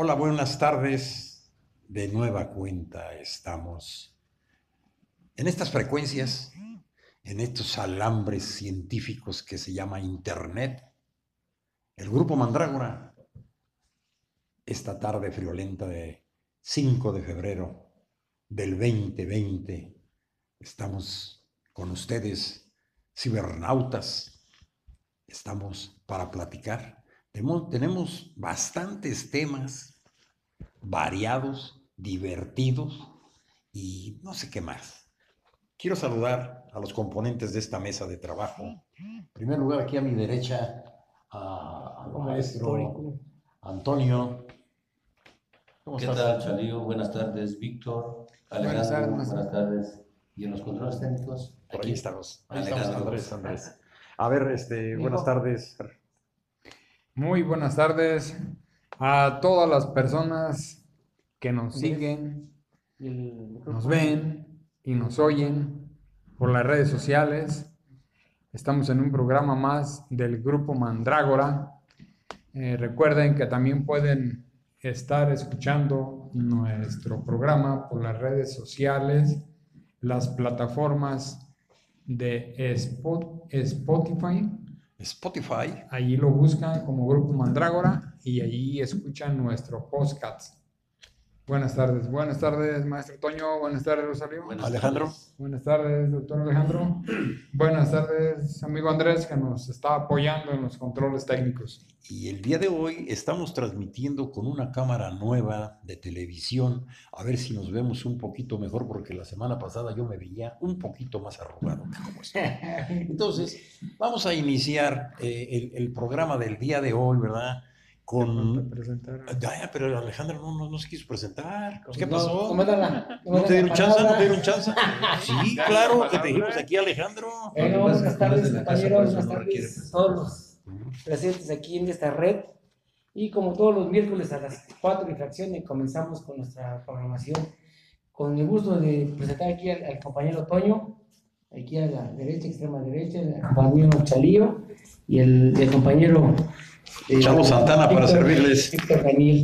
Hola, buenas tardes. De nueva cuenta estamos en estas frecuencias, en estos alambres científicos que se llama Internet. El grupo Mandrágora, esta tarde friolenta de 5 de febrero del 2020, estamos con ustedes, cibernautas, estamos para platicar. Tenemos, bastantes temas variados, divertidos y no sé qué más. Quiero saludar a los componentes de esta mesa de trabajo. En primer lugar, aquí a mi derecha, al maestro Antonio. ¿Cómo ¿Qué tal, Chalío? Buenas tardes, Víctor. Alejandro, buenas tardes. Y en los controles técnicos. aquí estamos. Ahí estamos, Andrés, Andrés. A ver, este, buenas tardes. Muy buenas tardes a todas las personas que nos siguen, nos ven y nos oyen por las redes sociales. Estamos en un programa más del grupo Mandrágora. Eh, recuerden que también pueden estar escuchando nuestro programa por las redes sociales, las plataformas de Spotify. Spotify. Allí lo buscan como Grupo Mandrágora y allí escuchan nuestro podcast. Buenas tardes, buenas tardes, maestro Toño, buenas tardes, Rosario. Alejandro. Buenas tardes, doctor Alejandro. buenas tardes, amigo Andrés, que nos está apoyando en los controles técnicos. Y el día de hoy estamos transmitiendo con una cámara nueva de televisión, a ver si nos vemos un poquito mejor, porque la semana pasada yo me veía un poquito más arrugado que como estoy. Entonces, vamos a iniciar eh, el, el programa del día de hoy, ¿verdad? Con... Ya, pero Alejandro no, no, no, se quiso presentar. ¿Qué pasó? No, no, te dieron chance? ¿No te dieron chance? Sí, claro, que te dijimos aquí, Alejandro. Bueno, buenas tardes, compañeros, buenas tardes a todos los presentes aquí en esta red. Y como todos los miércoles a las 4 y fracciones comenzamos con nuestra programación. Con el gusto de presentar aquí al, compañero Toño, aquí a la derecha, extrema derecha, el compañero Chalío y el, el compañero Chavo Santana para servirles.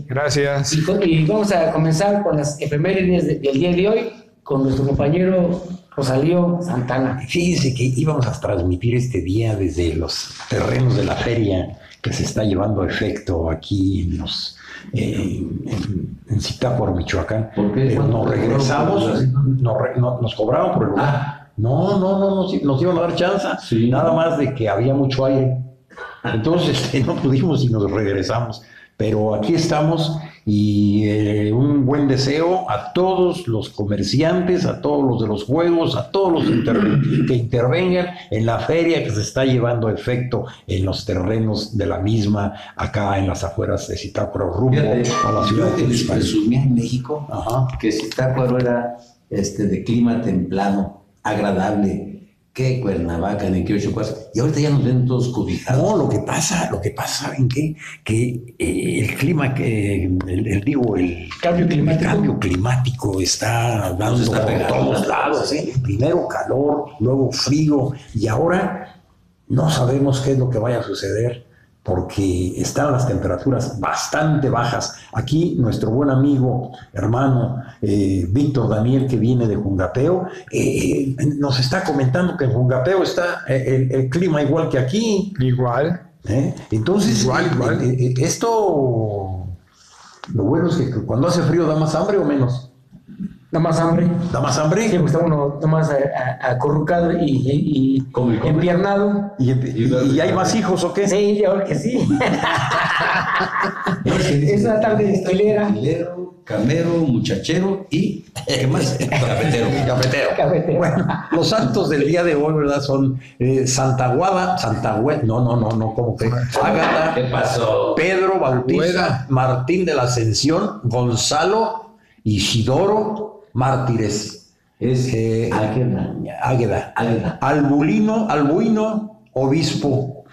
Gracias. Y, vamos a comenzar con las efemérides del día de hoy con nuestro compañero Rosalío Santana. Fíjense que íbamos a transmitir este día desde los terrenos de la feria que se está llevando a efecto aquí en los eh, en, en Michoacán. Pero nos regresamos, nos, cobraron por el lugar. No, no, no, nos, nos iban a dar chance. Nada más de que había mucho aire. Entonces no pudimos y nos regresamos. Pero aquí estamos y eh, un buen deseo a todos los comerciantes, a todos los de los juegos, a todos los que intervengan en la feria que se está llevando a efecto en los terrenos de la misma, acá en las afueras de Zitácuaro, rumbo a la ciudad de Presumía en México que Zitácuaro era este, de clima templado, agradable, qué Cuernavaca, ni qué ocho cosas. Y ahorita ya nos ven todos cobijados. No, lo que pasa, lo que pasa, ¿saben qué? Que eh, el clima, que el, digo, el cambio climático, cambio climático está dando está por todos lados. ¿eh? Primero calor, luego frío, y ahora no sabemos qué es lo que vaya a suceder porque están las temperaturas bastante bajas. Aquí nuestro buen amigo, hermano eh, Víctor Daniel, que viene de Jungapeo, eh, nos está comentando que en Jungapeo está eh, el, clima igual que aquí. Igual. Entonces, igual, igual. esto, lo bueno es que cuando hace frío da más hambre o menos. Da más hambre. Da más hambre. Sí, pues está uno más acurrucado y, y, y empiernado. ¿Y, y, hay más hijos o qué? Sí, yo creo que sí. es una tarde de estilera. camero, muchachero y ¿qué más? Cafetero. Cafetero. Bueno, los santos del día de hoy, ¿verdad? Son eh, Santa Guada, Santa Guada, no, no, no, no, ¿cómo que? Ágata. ¿Qué pasó? Pedro Bautista, Martín de la Ascensión, Gonzalo, Isidoro, mártires. Es eh, Águeda. Albulino, Albuino, obispo.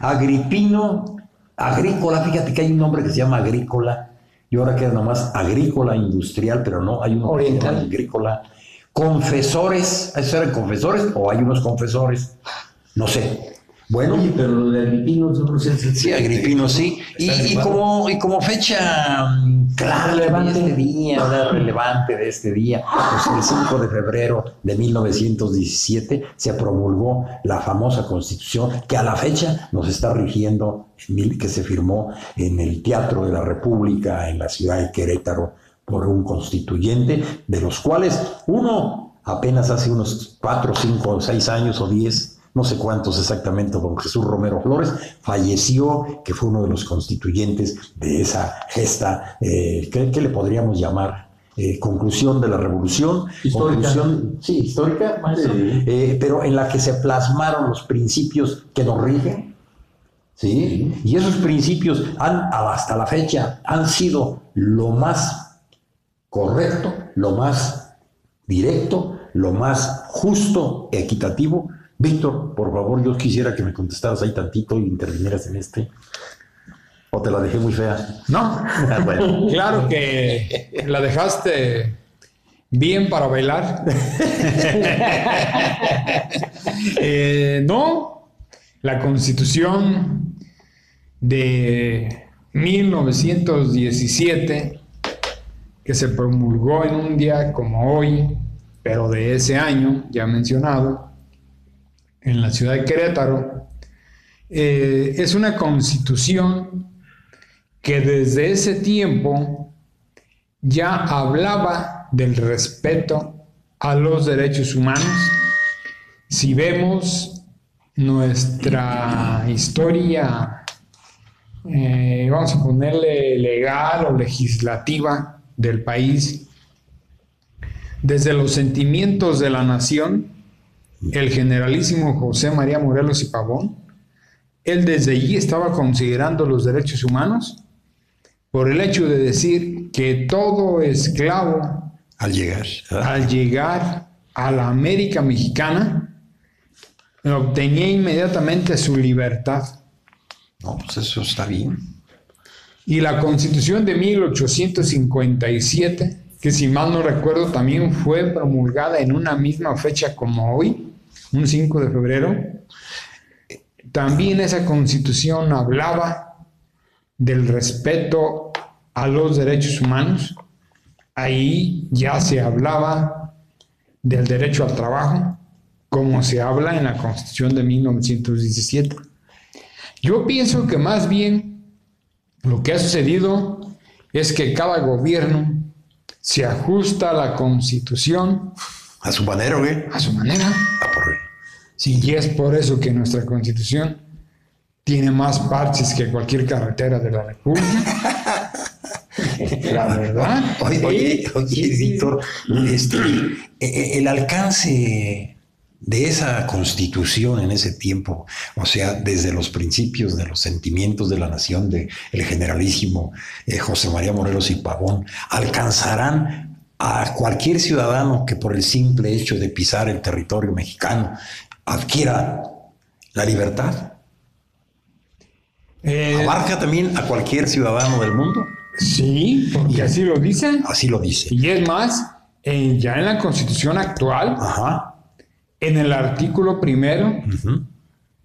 Agripino, agrícola. Fíjate que hay un nombre que se llama agrícola. Y ahora queda nomás agrícola industrial, pero no, hay uno Oriental. agrícola. Confesores, ¿esos eran confesores o hay unos confesores? No sé. Bueno, pero lo de Agripino, sí, Agripino sí. Y, como, y como fecha mm, clara relevante. de este día, relevante de este día, pues el 5 de febrero de 1917 se promulgó la famosa constitución que a la fecha nos está rigiendo, que se firmó en el Teatro de la República en la ciudad de Querétaro por un constituyente, de los cuales uno apenas hace unos 4, 5, 6 años o 10 no sé cuántos exactamente, don Jesús Romero Flores, falleció, que fue uno de los constituyentes de esa gesta, eh, ¿qué, le podríamos llamar? Eh, conclusión de la revolución, histórica. Conclusión, sí, histórica, eh, pero en la que se plasmaron los principios que nos rigen, ¿sí? Y esos principios han, hasta la fecha han sido lo más correcto, lo más directo, lo más justo, equitativo Víctor, por favor, yo quisiera que me contestaras ahí tantito y intervinieras en este. ¿O te la dejé muy fea? No. Ah, claro que la dejaste bien para bailar. Eh, no, la constitución de 1917, que se promulgó en un día como hoy, pero de ese año, ya mencionado, en la ciudad de Querétaro, eh, es una constitución que desde ese tiempo ya hablaba del respeto a los derechos humanos. Si vemos nuestra historia, eh, vamos a ponerle legal o legislativa del país, desde los sentimientos de la nación, el generalísimo José María Morelos y Pavón, él desde allí estaba considerando los derechos humanos por el hecho de decir que todo esclavo al llegar, al llegar a la América mexicana obtenía inmediatamente su libertad. No, pues eso está bien. Y la constitución de 1857, que si mal no recuerdo también fue promulgada en una misma fecha como hoy, un 5 de febrero, también esa constitución hablaba del respeto a los derechos humanos. Ahí ya se hablaba del derecho al trabajo, como se habla en la constitución de 1917. Yo pienso que más bien lo que ha sucedido es que cada gobierno se ajusta a la constitución a su manera, güey. A su manera. Sí, y es por eso que nuestra constitución tiene más parches que cualquier carretera de la República. la verdad. Oye, oye, Víctor, este, e, e, el alcance de esa constitución en ese tiempo, o sea, desde los principios de los sentimientos de la nación de el generalísimo eh, José María Morelos y Pavón, alcanzarán a cualquier ciudadano que por el simple hecho de pisar el territorio mexicano adquiera la libertad? Eh, ¿Abarca también a cualquier ciudadano del mundo? Sí, porque así lo dice. Así lo dice. Y es más, ya en la constitución actual, en el artículo primero,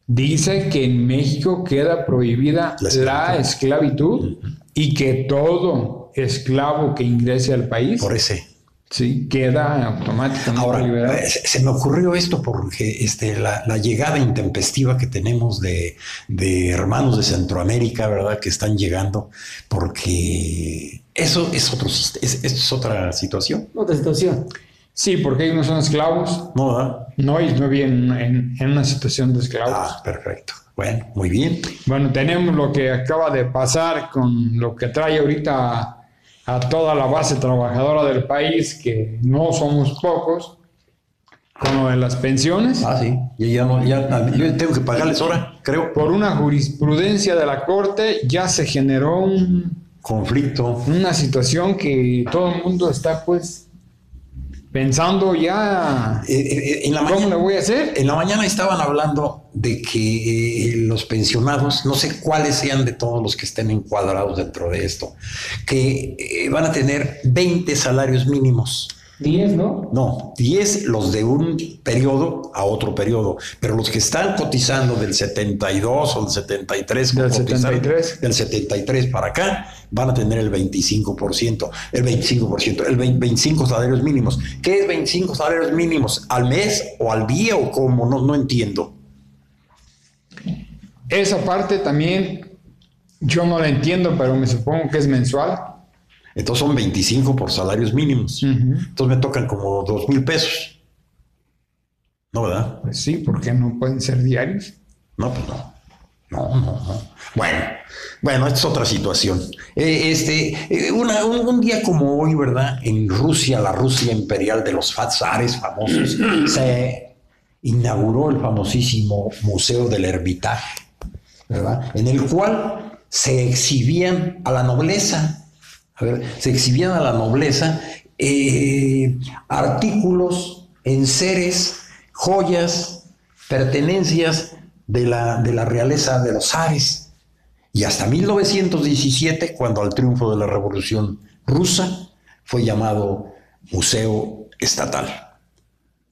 dice que en México queda prohibida la esclavitud, y que todo esclavo que ingrese al país. Por ese. Sí, queda automáticamente Ahora, liberado. Eh, se, me ocurrió esto porque este, la, llegada intempestiva que tenemos de, hermanos de Centroamérica, ¿verdad? Que están llegando, porque eso es, otro, es, es otra situación. Otra situación. Sí, porque ellos no son esclavos. No, ¿verdad? No, ellos no viven en, en una situación de esclavos. Ah, perfecto. Bueno, muy bien. Bueno, tenemos lo que acaba de pasar con lo que trae ahorita a toda la base trabajadora del país, que no somos pocos, con lo de las pensiones. Ah, sí. Y ya no, ya, yo tengo que pagarles ahora, creo. Por una jurisprudencia de la Corte ya se generó un conflicto. Una situación que todo el mundo está pues pensando ya eh, eh, en la cómo mañana, le voy a hacer. En la mañana estaban hablando de que eh, los pensionados, no sé cuáles sean de todos los que estén encuadrados dentro de esto, que van a tener 20 salarios mínimos 10, ¿no? No, 10 los de un periodo a otro periodo, pero los que están cotizando del 72 o del 73, del 73, del 73 para acá, van a tener el 25%, el 25%, el 25 salarios mínimos. ¿Qué es 25 salarios mínimos? ¿Al mes o al día o cómo? No, no entiendo. Esa parte también yo no la entiendo, pero me supongo que es mensual. Entonces son 25 por salarios mínimos. Entonces me tocan como 2 mil pesos. ¿No, verdad? Pues sí, porque no pueden ser diarios. No, pues no. No, no, no. Bueno, bueno, esta es otra situación. Eh, este, eh, un, día como hoy, ¿verdad? En Rusia, la Rusia imperial de los Fatsares famosos, se inauguró el famosísimo Museo del Hermitage, ¿verdad? En el cual se exhibían a la nobleza a ver, se exhibían a la nobleza eh, artículos, enseres, joyas, pertenencias de la, de la realeza de los zares. Y hasta 1917, cuando al triunfo de la Revolución Rusa, fue llamado Museo Estatal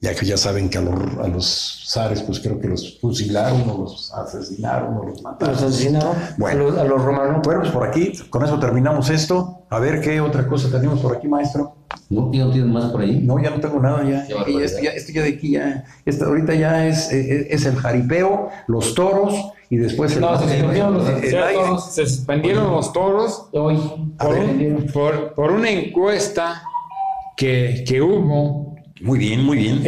ya que ya saben que a los, a los zares, pues creo que los fusilaron o los asesinaron o los mataron. ¿Los asesinaron? Bueno, a los, romanos. Bueno, pues por aquí, con eso terminamos esto. A ver qué otra cosa tenemos por aquí, maestro. ¿No, ¿Ya no tienes más por ahí? No, ya no tengo nada ya. esto, ya esto ya de aquí ya, esto, ahorita ya es, eh, eh, es, el jaripeo, los toros y después el... No, se suspendieron los, toros, se suspendieron los toros. Hoy por, por, por, una encuesta que, que hubo muy bien, muy bien.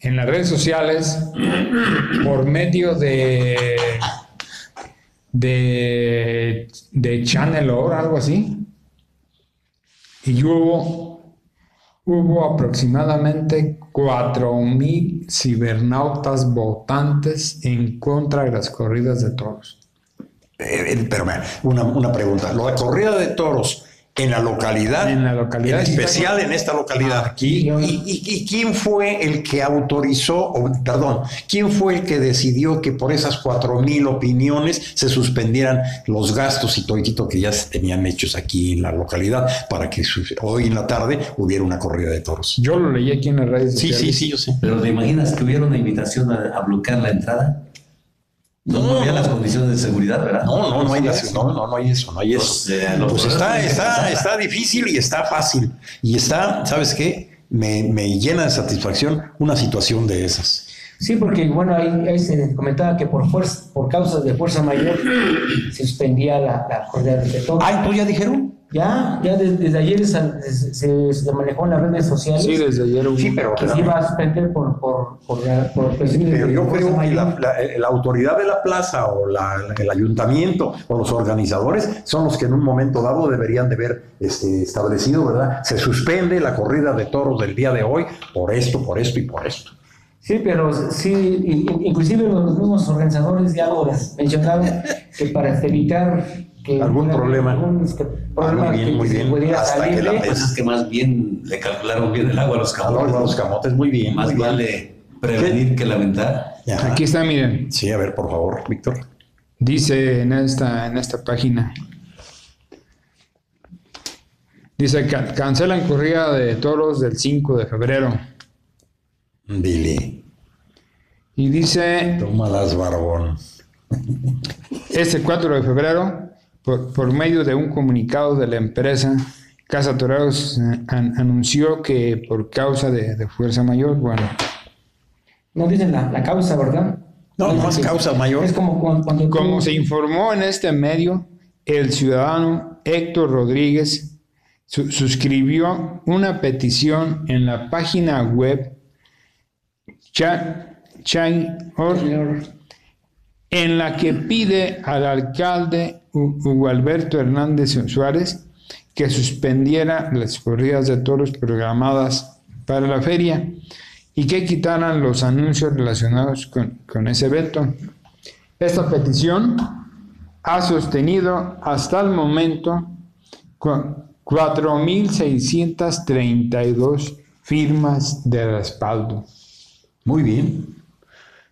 En, las redes sociales, por medio de, de, de Channel o algo así, y hubo, hubo aproximadamente 4.000 cibernautas votantes en contra de las corridas de toros. Eh, pero una, una pregunta, ¿la corrida de toros en la localidad, en la localidad, especial en esta localidad. Aquí. Y, quién fue el que autorizó, perdón, quién fue el que decidió que por esas cuatro mil opiniones se suspendieran los gastos y todo que ya se tenían hechos aquí en la localidad para que hoy en la tarde hubiera una corrida de toros? Yo lo leí aquí en las redes Sí, sí, sí, yo sé. Pero ¿te imaginas que hubiera una invitación a bloquear la entrada? No, no, había las condiciones de seguridad, ¿verdad? No, no, no hay, no, no, no hay eso, no hay eso. pues está, está, está difícil y está fácil. Y está, ¿sabes qué? Me, me llena de satisfacción una situación de esas. Sí, porque bueno, ahí, se comentaba que por fuerza, por causas de fuerza mayor se suspendía la, la corrida de todo. Ah, ¿tú ya dijeron? Ya, ya desde, ayer se, se, manejó en las redes sociales. Sí, desde ayer. Sí, pero. Que se iba a suspender por. por, por, por pero yo creo que la, la, autoridad de la plaza o la, el ayuntamiento o los organizadores son los que en un momento dado deberían de haber este, establecido, ¿verdad? Se suspende la corrida de toros del día de hoy por esto, por esto y por esto. Sí, pero sí, inclusive los mismos organizadores ya lo mencionaron que para evitar algún problema. Ah, muy bien, muy bien. Hasta que la es que más bien le calcularon bien el agua a los camotes. A los camotes, muy bien. Más vale prevenir que lamentar. Aquí está, miren. Sí, a ver, por favor, Víctor. Dice en esta, en esta página. Dice, cancelan corrida de toros del 5 de febrero. Dile. Y dice... Toma las barbón. Este 4 de febrero por, medio de un comunicado de la empresa, Casa Toreros eh, anunció que por causa de, fuerza mayor, bueno. No dicen la, causa, ¿verdad? No, no es causa mayor. Es como cuando, Como se informó en este medio, el ciudadano Héctor Rodríguez suscribió una petición en la página web Change.org en la que pide al alcalde Hugo Alberto Hernández Suárez que suspendiera las corridas de toros programadas para la feria y que quitaran los anuncios relacionados con, con ese veto. Esta petición ha sostenido hasta el momento 4.632 firmas de respaldo. Muy bien,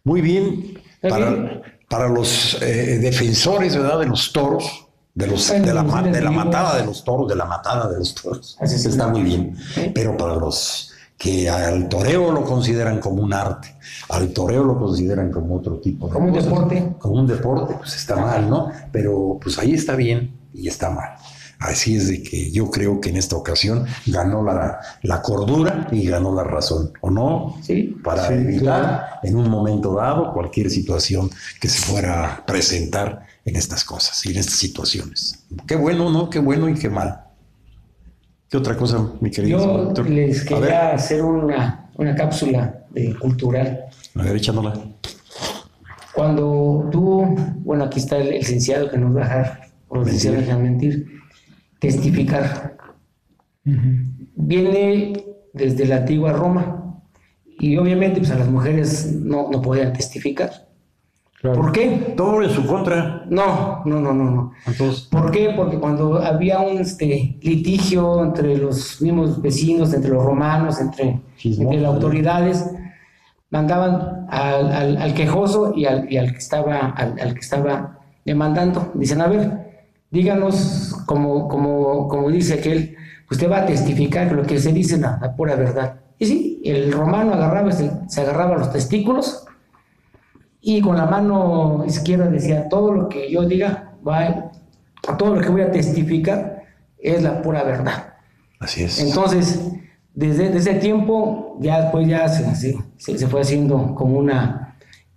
muy bien. Para, para los eh, defensores ¿verdad? de los toros, de, los, de, la, de la matada de los toros, de la matada de los toros. Así está muy bien. Pero para los que al toreo lo consideran como un arte, al toreo lo consideran como otro tipo de Como un deporte. Como un deporte, pues está mal, ¿no? Pero pues ahí está bien y está mal. Así es de que yo creo que en esta ocasión ganó la, la cordura y ganó la razón, ¿o no? Sí. Para evitar en un momento dado cualquier situación que se fuera a presentar en estas cosas y en estas situaciones. Qué bueno, ¿no? Qué bueno y qué mal. ¿Qué otra cosa, mi querido? Yo les quería hacer una, una cápsula de cultural. A ver, echándola. Cuando tú, bueno, aquí está el, licenciado que nos va a dejar, o el licenciado testificar. Viene desde la antigua Roma y obviamente pues a las mujeres no, no podían testificar. ¿Por qué? Todo en su contra. No, no, no, no, no. Entonces, ¿Por qué? Porque cuando había un este, litigio entre los mismos vecinos, entre los romanos, entre, entre las autoridades, mandaban al, al, quejoso y al, y al, que estaba, al, que estaba demandando. Dicen, a ver, díganos, como, como, como dice aquel, usted va a testificar que lo que se dice es la, pura verdad. Y sí, el romano agarraba, se, se agarraba los testículos y con la mano izquierda decía, todo lo que yo diga, va, todo lo que voy a testificar es la pura verdad. Así es. Entonces, desde, ese tiempo, ya después ya se, se, fue haciendo como una...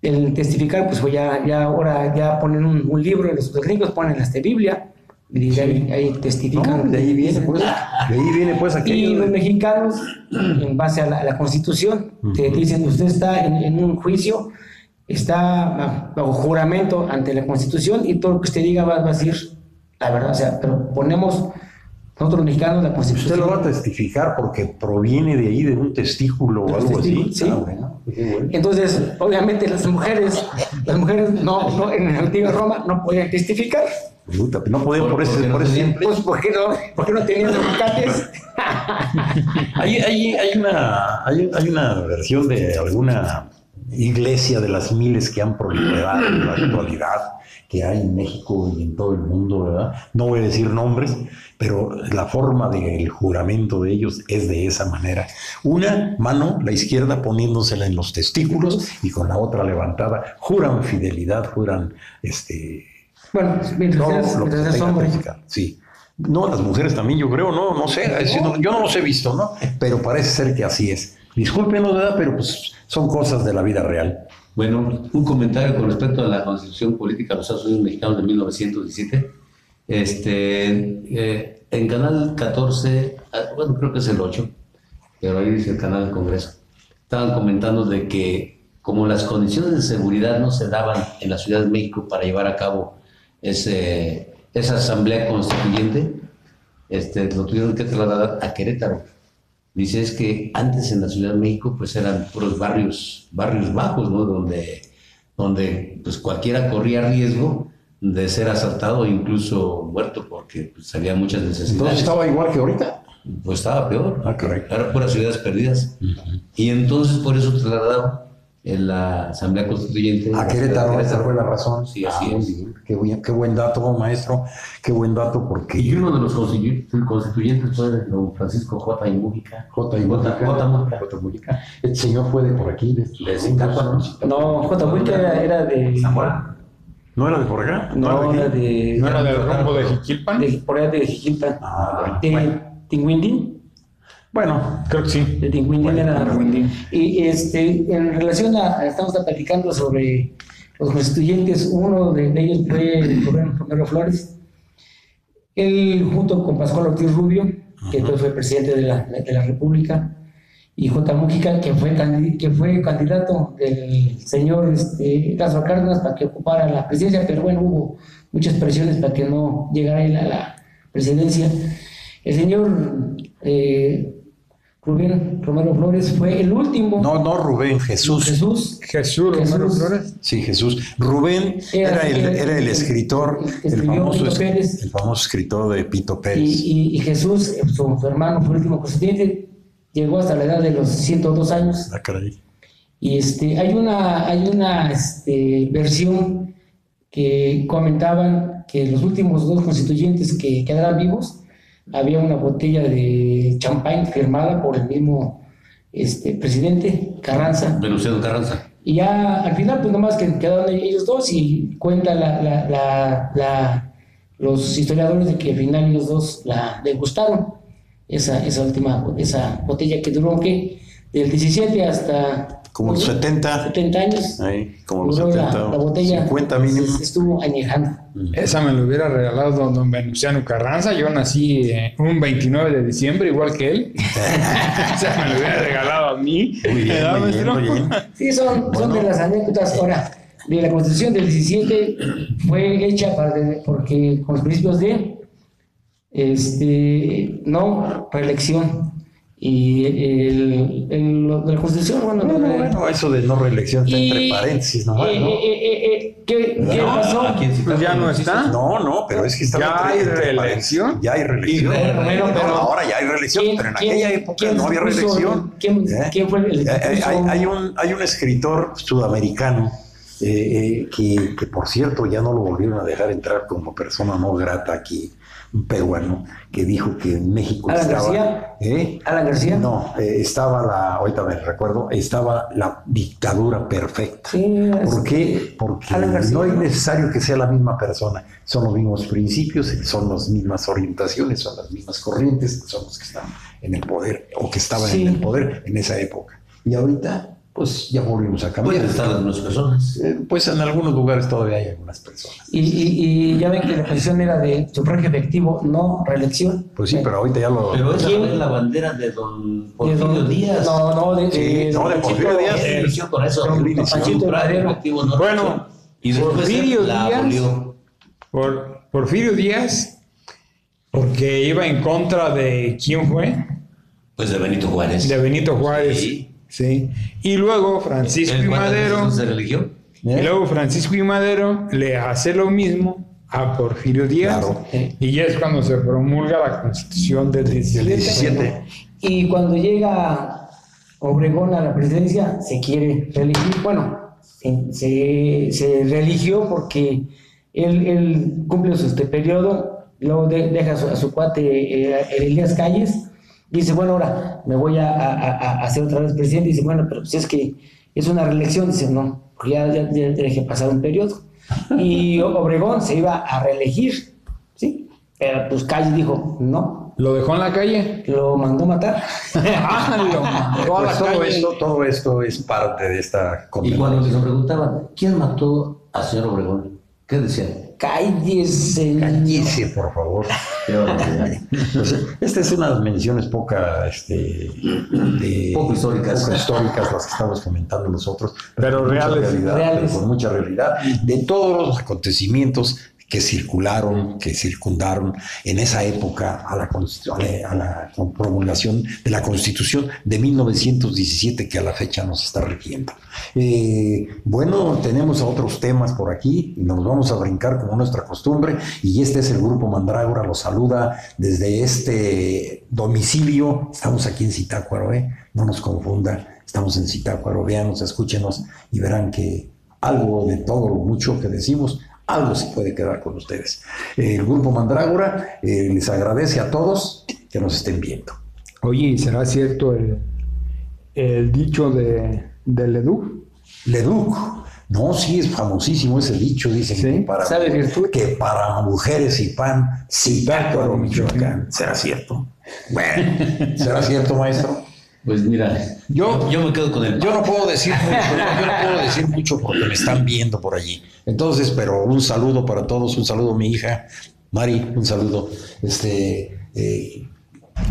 El testificar, pues fue ya, ya ahora ya ponen un, libro, los gringos ponen hasta Biblia, y ahí, testifican. de ahí viene, pues, de ahí viene, pues, aquí. Y los mexicanos, en base a la, Constitución, te dicen, usted está en, en un juicio está bajo juramento ante la Constitución y todo lo que usted diga va, a decir la verdad. O sea, pero ponemos nosotros los mexicanos la Constitución. Usted lo va a testificar porque proviene de ahí, de un testículo o algo así. Sí. Ah, pues Entonces, obviamente las mujeres, las mujeres no, no, en la antigua Roma no podían testificar. No podían por, eso, por, siempre. Pues, ¿por qué no, por qué no tenían aguacates? hay, hay, hay, una, hay, hay una versión de alguna iglesia de las miles que han proliferado en la actualidad, que hay en México y en todo el mundo, ¿verdad? No voy a decir nombres, pero la forma del juramento de ellos es de esa manera. Una mano, la izquierda poniéndosela en los testículos y con la otra levantada, juran fidelidad, juran este... Bueno, mientras es hombre. Sí. No, las mujeres también, yo creo, no, no sé, yo no los he visto, ¿no? Pero parece ser que así es. Discúlpenos, ¿verdad? Pero pues son cosas de la vida real. Bueno, un comentario con respecto a la Constitución Política de los Estados Unidos Mexicanos de 1917. Este, eh, en Canal 14, ah, bueno, creo que es el 8, pero ahí dice el canal del Congreso, estaban comentando de que como las condiciones de seguridad no se daban en la Ciudad de México para llevar a cabo ese, esa asamblea constituyente, este, lo tuvieron que trasladar a Querétaro Dice es que antes en la Ciudad de México pues eran puros barrios, barrios bajos, ¿no? Donde, donde pues cualquiera corría riesgo de ser asaltado o incluso muerto porque pues, había muchas necesidades. Entonces estaba igual que ahorita. Pues estaba peor. Ah, correcto. Eran puras ciudades perdidas. Y entonces por eso trasladaron en la Asamblea Constituyente. A Querétaro, esa fue la razón. Sí, así ah, es. Qué, buen, qué, buen dato, maestro, qué buen dato, porque... Y uno de los constituyentes fue don Francisco J. y Mújica. J. y Mújica. J. Mújica. El señor fue de por aquí, de, de ¿no? J. Mújica era, de... Zamora. ¿No era de por acá? No, era de... ¿No era del rumbo de Jiquilpan? De, por allá de Jiquilpan. Ah, de Tinguindín. Bueno, creo que sí. De Tinguindín era Y este, en relación a, estamos platicando sobre los constituyentes, uno de, ellos fue el gobierno Romero Flores. Él, junto con Pascual Ortiz Rubio, que entonces fue presidente de la, de la República, y J. Mújica, que fue, que fue candidato del señor este, Cárdenas para que ocupara la presidencia, pero bueno, hubo muchas presiones para que no llegara él a la presidencia. El señor eh, Rubén Romero Flores fue el último. No, no, Rubén, Jesús. Jesús. Jesús Romero Flores. Sí, Jesús. Rubén era, el, era el escritor, el, famoso, el famoso escritor de Pito Pérez. Y, y, Jesús, su, hermano, fue el último constituyente, llegó hasta la edad de los 102 años. Ah, caray. Y este, hay una, hay una este, versión que comentaban que los últimos dos constituyentes que quedaran vivos, había una botella de champán firmada por el mismo este, presidente Carranza. Venustiano Carranza. Y ya al final, pues nomás que quedaron ellos dos y cuenta la, la, la, los historiadores de que al final ellos dos la degustaron, esa, esa última, esa botella que duró, ¿qué? Del 17 hasta como 70. 70 años. Ahí, como los 70. La, la botella 50 mínimo. estuvo añejando. Esa me lo hubiera regalado don, don Venustiano Carranza. Yo nací eh, un 29 de diciembre, igual que él. Esa me lo hubiera regalado a mí. Muy bien, muy bien, muy bien. Sí, son, son de las anécdotas. Ahora, de la Constitución del 17 fue hecha para, porque con los principios de este, no reelección y el, el, la Constitución, bueno, no, no, bueno, eso de no reelección está y, entre paréntesis nomás, eh, ¿no? eh, eh, ¿Qué, No, ¿qué pasó? Pues ya no está. No, no, pero es que está ¿Ya hay reelección? Ya hay reelección. Bueno, No, pero- ahora ya hay reelección, ¿Quién- pero en aquella época no había reelección. ¿Quién, ¿Eh? quién fue el Hay, hay un, hay un escritor sudamericano eh, eh, que, que, por cierto, ya no lo volvieron a dejar entrar como persona no grata aquí, un peruano, que dijo que en México ¿Alan estaba... García? ¿Eh? ¿Alan García? No, eh, estaba la, ahorita me recuerdo, estaba la dictadura perfecta. Sí, ¿Por qué? Porque García. no es necesario que sea la misma persona, son los mismos principios, son las mismas orientaciones, son las mismas corrientes, son los que están en el poder o que estaban Sí. en el poder en esa época. Y ahorita, pues ya volvimos a cambiar. Pueden estar mismas personas. Eh, Pues en algunos lugares todavía hay algunas personas. Y, y, y ya ven que la posición era de sufragio efectivo, no reelección. Pues sí, pero ahorita ya lo... Pero esa ¿Quién? fue la bandera de don De Porfirio don- Díaz. No, no, de, Sí, de- no, de Porfirio Díaz. Con eso. Madero. efectivo, no Bueno, y después Porfirio Díaz- abolió. Por Porfirio Díaz, porque iba en contra de quién fue, Pues de Benito Juárez. de Benito Juárez. Sí. Sí. Y luego Francisco ¿Él y Madero. se religió? Y luego Francisco y Madero le hace lo mismo a Porfirio Díaz. Claro. Y ya es cuando se promulga la constitución del 17. Del 17. Y cuando llega Obregón a la presidencia, se quiere reelegir. Bueno, se, se, reeligió porque él, él cumple su este periodo, luego de- deja a su, a su cuate eh, Elías Calles, dice, bueno, ahora me voy a, a- a- a hacer otra vez presidente. Dice, bueno, pero si es que es una reelección, dice, no, porque ya, ya, ya dejé pasar un periodo. Y Obregón se iba a reelegir, ¿sí? Pero pues Calles dijo, no, Lo dejó en la calle. lo mandó matar. Ah, lo mandó a la Pues todo, calle. esto, todo esto es parte de esta Y cuando se preguntaban, ¿quién mató al señor Obregón? ¿Qué decían? Cállese. Cállese, por favor. Qué barbaridad. Pues, Esta es una de las menciones poca, este, de- Poco históricas. poco históricas las que estamos comentando nosotros, Pero reales. realidad, Reales. pero con mucha realidad de todos los acontecimientos que circularon, que circundaron en esa época a la, a la promulgación de la Constitución de 1917 que a la fecha nos está rigiendo. Eh, bueno, tenemos otros temas por aquí y nos vamos a brincar como nuestra costumbre y este es el Grupo Mandrágora, los saluda desde este domicilio, estamos aquí en Zitácuaro, ¿eh? no nos confunda, estamos en Zitácuaro, véanos, escúchenos y verán que algo de todo lo mucho que decimos, algo se puede quedar con ustedes. El Grupo Mandrágora eh, les agradece a todos que nos estén viendo. Oye, ¿y será cierto el, el dicho de, de Leduc? Leduc. No, sí, es famosísimo ese dicho, dicen Sí, que, para, que para mujeres y pan, Zitácuaro, Michoacán. ¿Será cierto? Bueno, ¿será cierto, maestro? Pues mira, Yo- yo me quedo con el Yo no puedo decir mucho, yo no puedo decir mucho porque me están viendo por allí. Entonces, pero un saludo para todos, un saludo a mi hija, Mari, un saludo este, eh,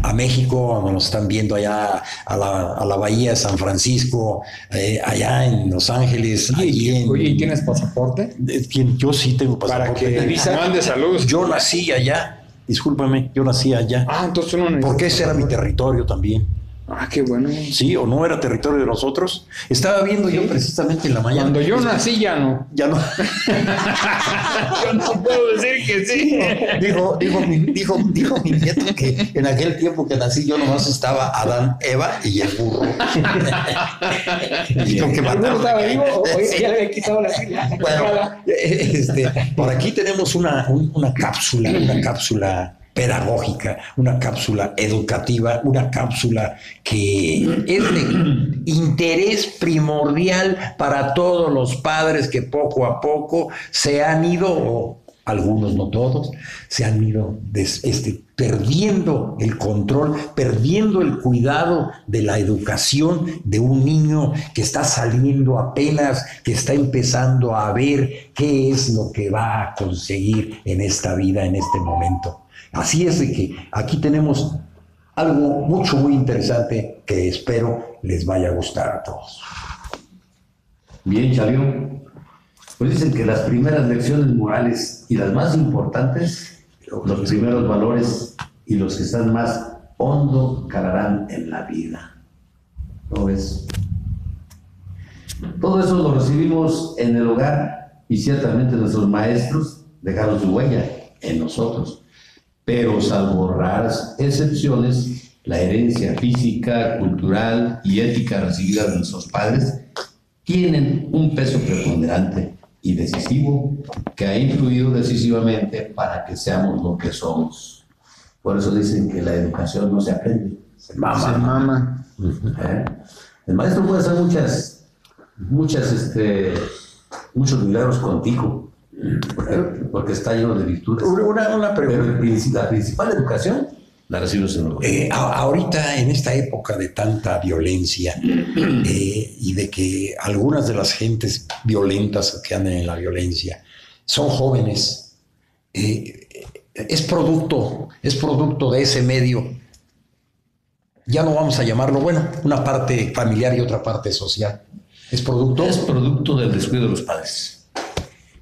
a México, nos están viendo allá a la, a la Bahía de San Francisco, eh, allá en Los Ángeles, allí en... Oye, ¿y tienes pasaporte? Quien- Yo sí tengo Para pasaporte que de visa. mande saludos. Yo nací allá, discúlpame, yo nací allá, Ah, entonces no porque ese era mi territorio también. Ah, qué bueno. Sí, o no era territorio de nosotros. Estaba viendo yo precisamente en la mañana. Cuando yo nací ya no. Ya no. yo no puedo decir que sí. Dijo, dijo, mi, dijo, dijo mi nieto que en aquel tiempo que nací yo nomás estaba Adán, Eva y el burro. y que estaba vivo o ya le había quitado la, Bueno, este, por aquí tenemos una, una cápsula, una cápsula pedagógica, una cápsula educativa, una cápsula que es de interés primordial para todos los padres que poco a poco se han ido, algunos no todos, se han ido este, perdiendo el control, perdiendo el cuidado de la educación de un niño que está saliendo apenas, que está empezando a ver qué es lo que va a conseguir en esta vida, en este momento. Así es de que aquí tenemos algo mucho, muy interesante que espero les vaya a gustar a todos. Bien, Chavio. Pues dicen que las primeras lecciones morales y las más importantes, los primeros valores y los que están más hondo calarán en la vida. ¿No ves? Todo eso lo recibimos en el hogar y ciertamente nuestros maestros dejaron su huella en nosotros pero salvo raras excepciones, la herencia física, cultural y ética recibida de nuestros padres tienen un peso preponderante y decisivo que ha influido decisivamente para que seamos lo que somos. Por eso dicen que la educación no se aprende, se mama. ¿Eh? El maestro puede hacer muchas, muchas, este, muchos milagros contigo, porque está lleno de virtudes. Una, pregunta. la principal educación la recibimos en eh, ahorita, en esta época de tanta violencia eh, y de que algunas de las gentes violentas que andan en la violencia son jóvenes, eh, es producto, es producto de ese medio. Ya no vamos a llamarlo, bueno, una parte familiar y otra parte social. Es producto. Es producto del descuido de los padres.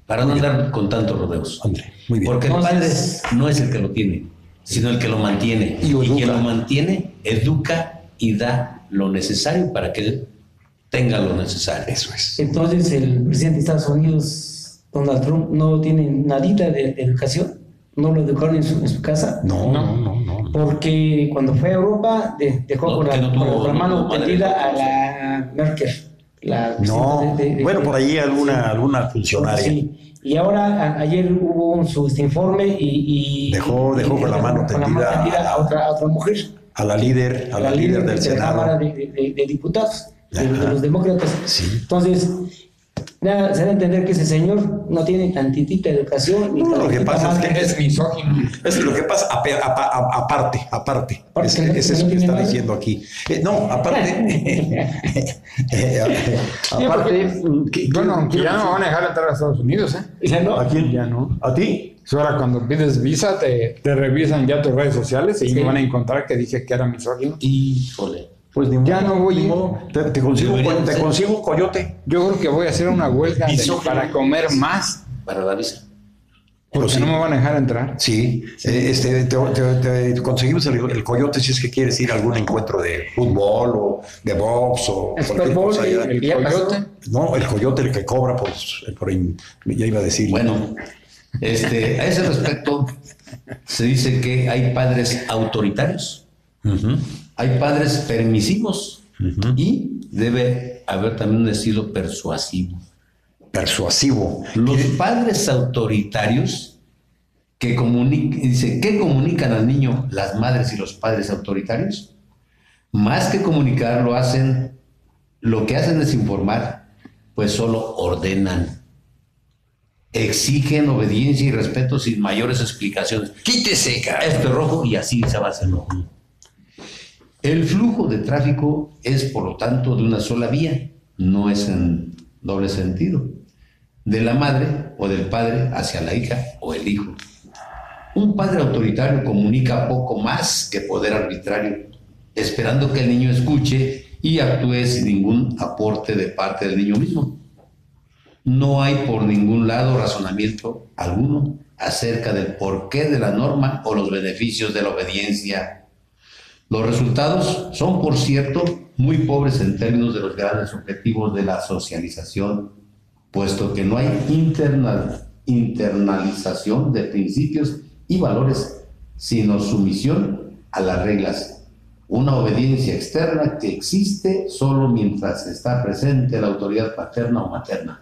Para no andar con tantos rodeos. muy bien. Porque el padre no es el que lo tiene, sino el que lo mantiene. Y, quien lo mantiene, educa y da lo necesario para que él tenga lo necesario. Eso es. Entonces, el presidente de Estados Unidos, Donald Trump, no tiene nadita de, educación. ¿No lo educaron en su, casa? No, no, no, no, Porque cuando fue a Europa, dejó con, la, mano tendida a la Merkel no, bueno, por ahí alguna, alguna funcionaria. Sí. Y ahora, ayer hubo su este informe y, dejó, dejó con, la mano tendida, a, otra, a otra mujer. A la líder, a la, líder, del de Senado. La Cámara de, de Diputados, de, los demócratas. Sí. Entonces, Nada, se debe entender que ese señor no tiene tantitita educación. Ni no, lo que pasa es que es misógino. Es lo que pasa, aparte, aparte. Es, es eso que está diciendo aquí. Eh, no, aparte. Aparte. bueno, que ya no van a dejar entrar a Estados Unidos, ¿eh? ¿Ya no? ¿A quién? Ya no. ¿A ti? Ahora, cuando pides visa, te, te revisan ya tus redes sociales y me van a encontrar que dije que era misógino. Híjole. Pues ya no voy. Te, consigo, te consigo un coyote. Yo creo que voy a hacer una huelga para comer más. Para la visa. Porque no me van a dejar entrar. Sí, eh, este, te, conseguimos el, coyote si es que quieres ir a algún encuentro de fútbol o de box o cualquier cosa. El, coyote. No, el coyote, el que cobra por, por ya iba a decir. Bueno, este, a ese respecto se dice que hay padres autoritarios hay padres permisivos y debe haber también un estilo persuasivo. Persuasivo. Los padres autoritarios que comunican, dice, ¿qué comunican al niño las madres y los padres autoritarios? Más que comunicar, lo hacen, lo que hacen es informar, pues solo ordenan. Exigen obediencia y respeto sin mayores explicaciones. Quítese, esto es rojo y así se va a hacer rojo. El flujo de tráfico es, por lo tanto, de una sola vía, no es en doble sentido, de la madre o del padre hacia la hija o el hijo. Un padre autoritario comunica poco más que poder arbitrario, esperando que el niño escuche y actúe sin ningún aporte de parte del niño mismo. No hay por ningún lado razonamiento alguno acerca del porqué de la norma o los beneficios de la obediencia Los resultados son, por cierto, muy pobres en términos de los grandes objetivos de la socialización, puesto que no hay internalización de principios y valores, sino sumisión a las reglas. Una obediencia externa que existe solo mientras está presente la autoridad paterna o materna.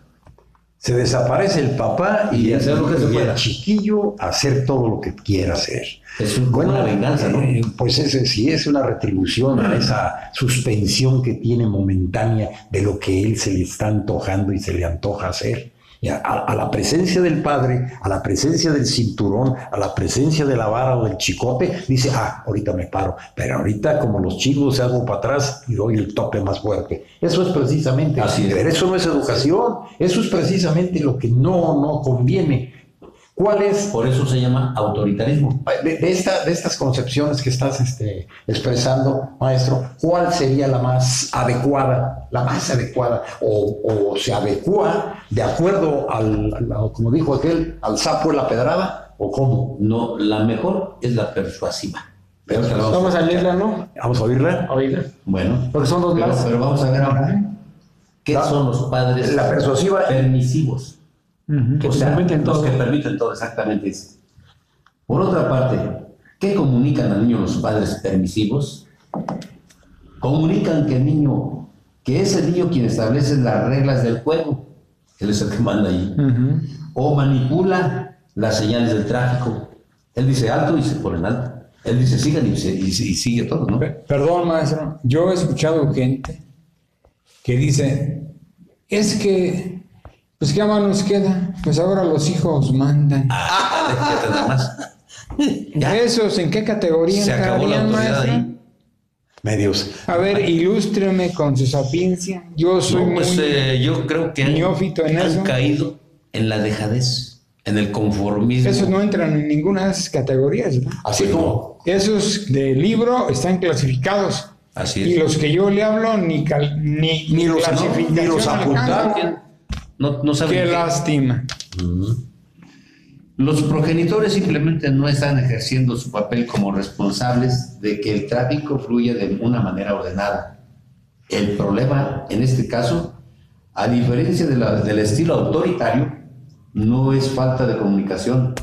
Se desaparece el papá y, hacer lo que se el chiquillo hacer todo lo que quiera hacer. Es una venganza, ¿no? Eh, pues ese sí es una retribución a esa suspensión que tiene momentánea de lo que él se le está antojando y se le antoja hacer a, la presencia del padre, a la presencia del cinturón, a la presencia de la vara o del chicote, dice, ah, ahorita me paro, pero ahorita como los chicos se hago para atrás y doy el tope más fuerte. Eso es precisamente, Así pero eso no es educación, eso es precisamente lo que no, no conviene. ¿Cuál es? Por eso se llama autoritarismo. De, esta, de estas concepciones que estás este, expresando, maestro, ¿cuál sería la más adecuada, la más adecuada? ¿O, se adecua de acuerdo al, como dijo aquel, al sapo de la pedrada? ¿O cómo? No, la mejor es la persuasiva. vamos, a oírla, ¿no? Vamos a oírla. oírla. Bueno. Porque son dos más. Pero vamos a ver ahora. ¿Qué son los padres la persuasiva, permisivos? Que permiten todo. que permiten todo, exactamente eso. Por otra parte, ¿qué comunican al niño los padres permisivos? Comunican que el niño, que es el niño quien establece las reglas del juego, él es el que manda ahí, o manipula las señales del tráfico. Él dice alto y se ponen alto. Él dice sigan y, y sigue todo, ¿no? Perdón, maestro, yo he escuchado gente que dice, es que pues qué más nos queda, pues ahora los hijos mandan. Ah, más. ¿Esos en qué categoría Se acabó la autoridad Medios. A ver, ilústreme con su sapiencia. Yo soy pues, muy eh, yo creo que neófito en han caído en la dejadez, en el conformismo. Esos no entran en ninguna de esas categorías. ¿no? Así como. Esos de libro están clasificados. Así es. Y los que yo le hablo ni, ni, ni, los, ni los apuntaron. No, no Qué lástima. Los progenitores simplemente no están ejerciendo su papel como responsables de que el tráfico fluya de una manera ordenada. El problema, en este caso, a diferencia del estilo autoritario, no es falta de comunicación.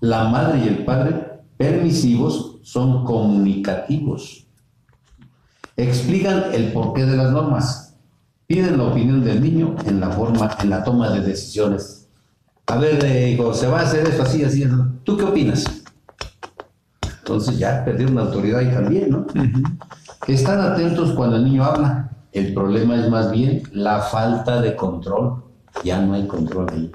La madre y el padre permisivos son comunicativos. Explican el porqué de las normas, piden la opinión del niño en la forma, en la toma de decisiones. A ver, eh, hijo, se va a hacer esto así, así, ¿tú qué opinas? Entonces ya perdieron la autoridad ahí también, ¿no? Están atentos cuando el niño habla. El problema es más bien la falta de control. Ya no hay control ahí.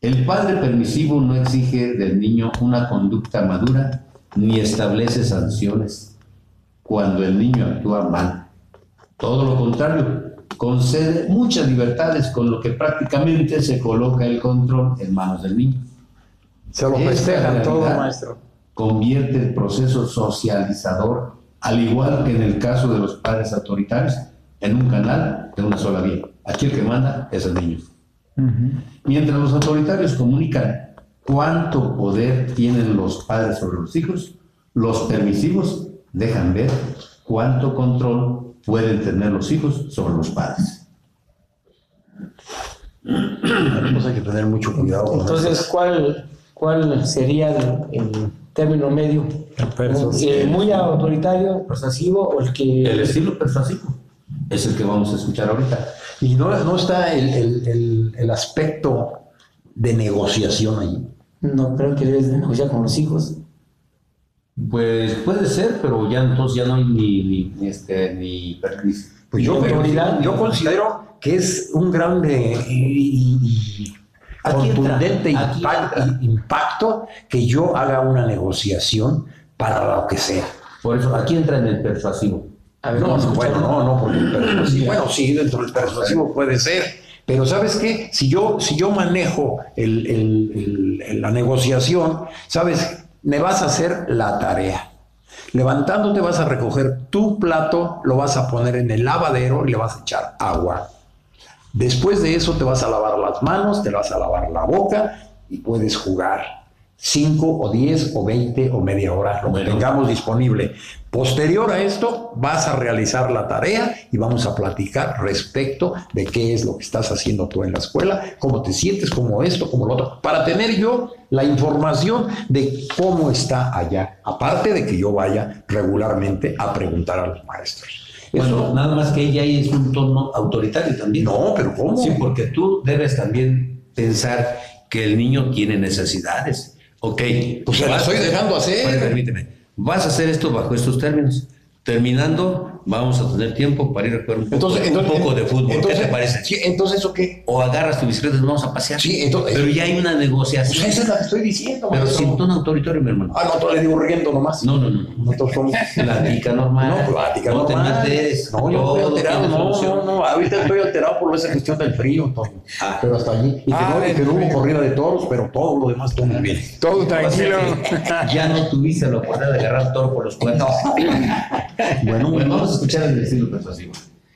El padre permisivo no exige del niño una conducta madura ni establece sanciones cuando el niño actúa mal. Todo lo contrario, concede muchas libertades, con lo que prácticamente se coloca el control en manos del niño. Se lo festejan todo, maestro. Convierte el proceso socializador, al igual que en el caso de los padres autoritarios, en un canal de una sola vía. Aquí el que manda es el niño. Mientras los autoritarios comunican cuánto poder tienen los padres sobre los hijos, los permisivos dejan ver cuánto control pueden tener los hijos sobre los padres. Pues hay que tener mucho cuidado. Entonces, ¿cuál, ¿cuál sería el, término medio? Eh, ¿Muy autoritario, persuasivo o el que...? El estilo persuasivo es el que vamos a escuchar ahorita. Y no, no está el, el, el, aspecto de negociación ahí. No creo que debes negociar con los hijos. Pues puede ser, pero ya entonces ya no hay ni, ni, este, ni Pues yo, yo considero que es un grande y, contundente impacto, que yo haga una negociación para lo que sea. Por eso, aquí entra en el persuasivo. no, no, bueno, no, no, porque el persuasivo, bueno, sí, dentro del persuasivo puede ser, pero ¿sabes qué? Si yo, si yo manejo el, el, la negociación, ¿sabes? Me vas a hacer la tarea. Levantándote vas a recoger tu plato, lo vas a poner en el lavadero y le vas a echar agua. Después de eso te vas a lavar las manos, te vas a lavar la boca y puedes jugar. 5 o 10 o 20 o media hora, lo que tengamos disponible. Posterior a esto, vas a realizar la tarea y vamos a platicar respecto de qué es lo que estás haciendo tú en la escuela, cómo te sientes, cómo esto, cómo lo otro, para tener yo la información de cómo está allá, aparte de que yo vaya regularmente a preguntar a los maestros. Bueno, nada más que ella es un tono autoritario también. No, pero ¿cómo? Sí, porque tú debes también pensar que el niño tiene necesidades. Ok. Pues se la estoy dejando hacer. permíteme. Vas a hacer esto bajo estos términos. Terminando, vamos a tener tiempo para ir a jugar un poco, un poco de fútbol. ¿Qué te parece? Sí, entonces, ¿o qué? O agarras tu bicicleta y nos vamos a pasear. Sí, entonces. Pero ya hay una negociación. Pues esa es la que estoy diciendo. Pero sin tono autoritario, mi hermano. Ah, no, tú le digo riendo nomás. No, no, no. Nosotros somos. Platica normal. No, plática no normal. te metes. No, yo estoy alterado. No, no, no. Ahorita estoy alterado por esa cuestión del frío, Toño. Ah. Pero hasta allí. Y que, Ah, no, y que no hubo corrida de toros, pero todo lo demás todo muy bien. Todo tranquilo. Ya no tuviste la oportunidad de agarrar toro por los cuernos. Bueno, Bueno, vamos a escuchar el estilo persuasivo.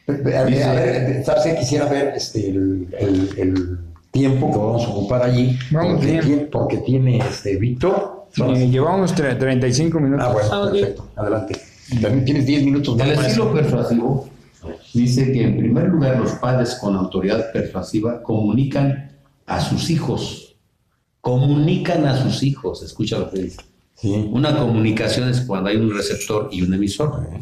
A ver, a ver, ¿sabes qué? Quisiera ver este, el, el- el tiempo que vamos a ocupar allí. Vamos porque, bien. tiene, porque tiene este, Víctor. Eh, llevamos tre- 35 minutos. Ah, bueno, Ah, perfecto. Adelante. También tienes 10 minutos más. El estilo persuasivo dice que en primer lugar los padres con autoridad persuasiva comunican a sus hijos. Comunican a sus hijos. Escucha lo que dice. Sí. Una comunicación es cuando hay un receptor y un emisor. Eh,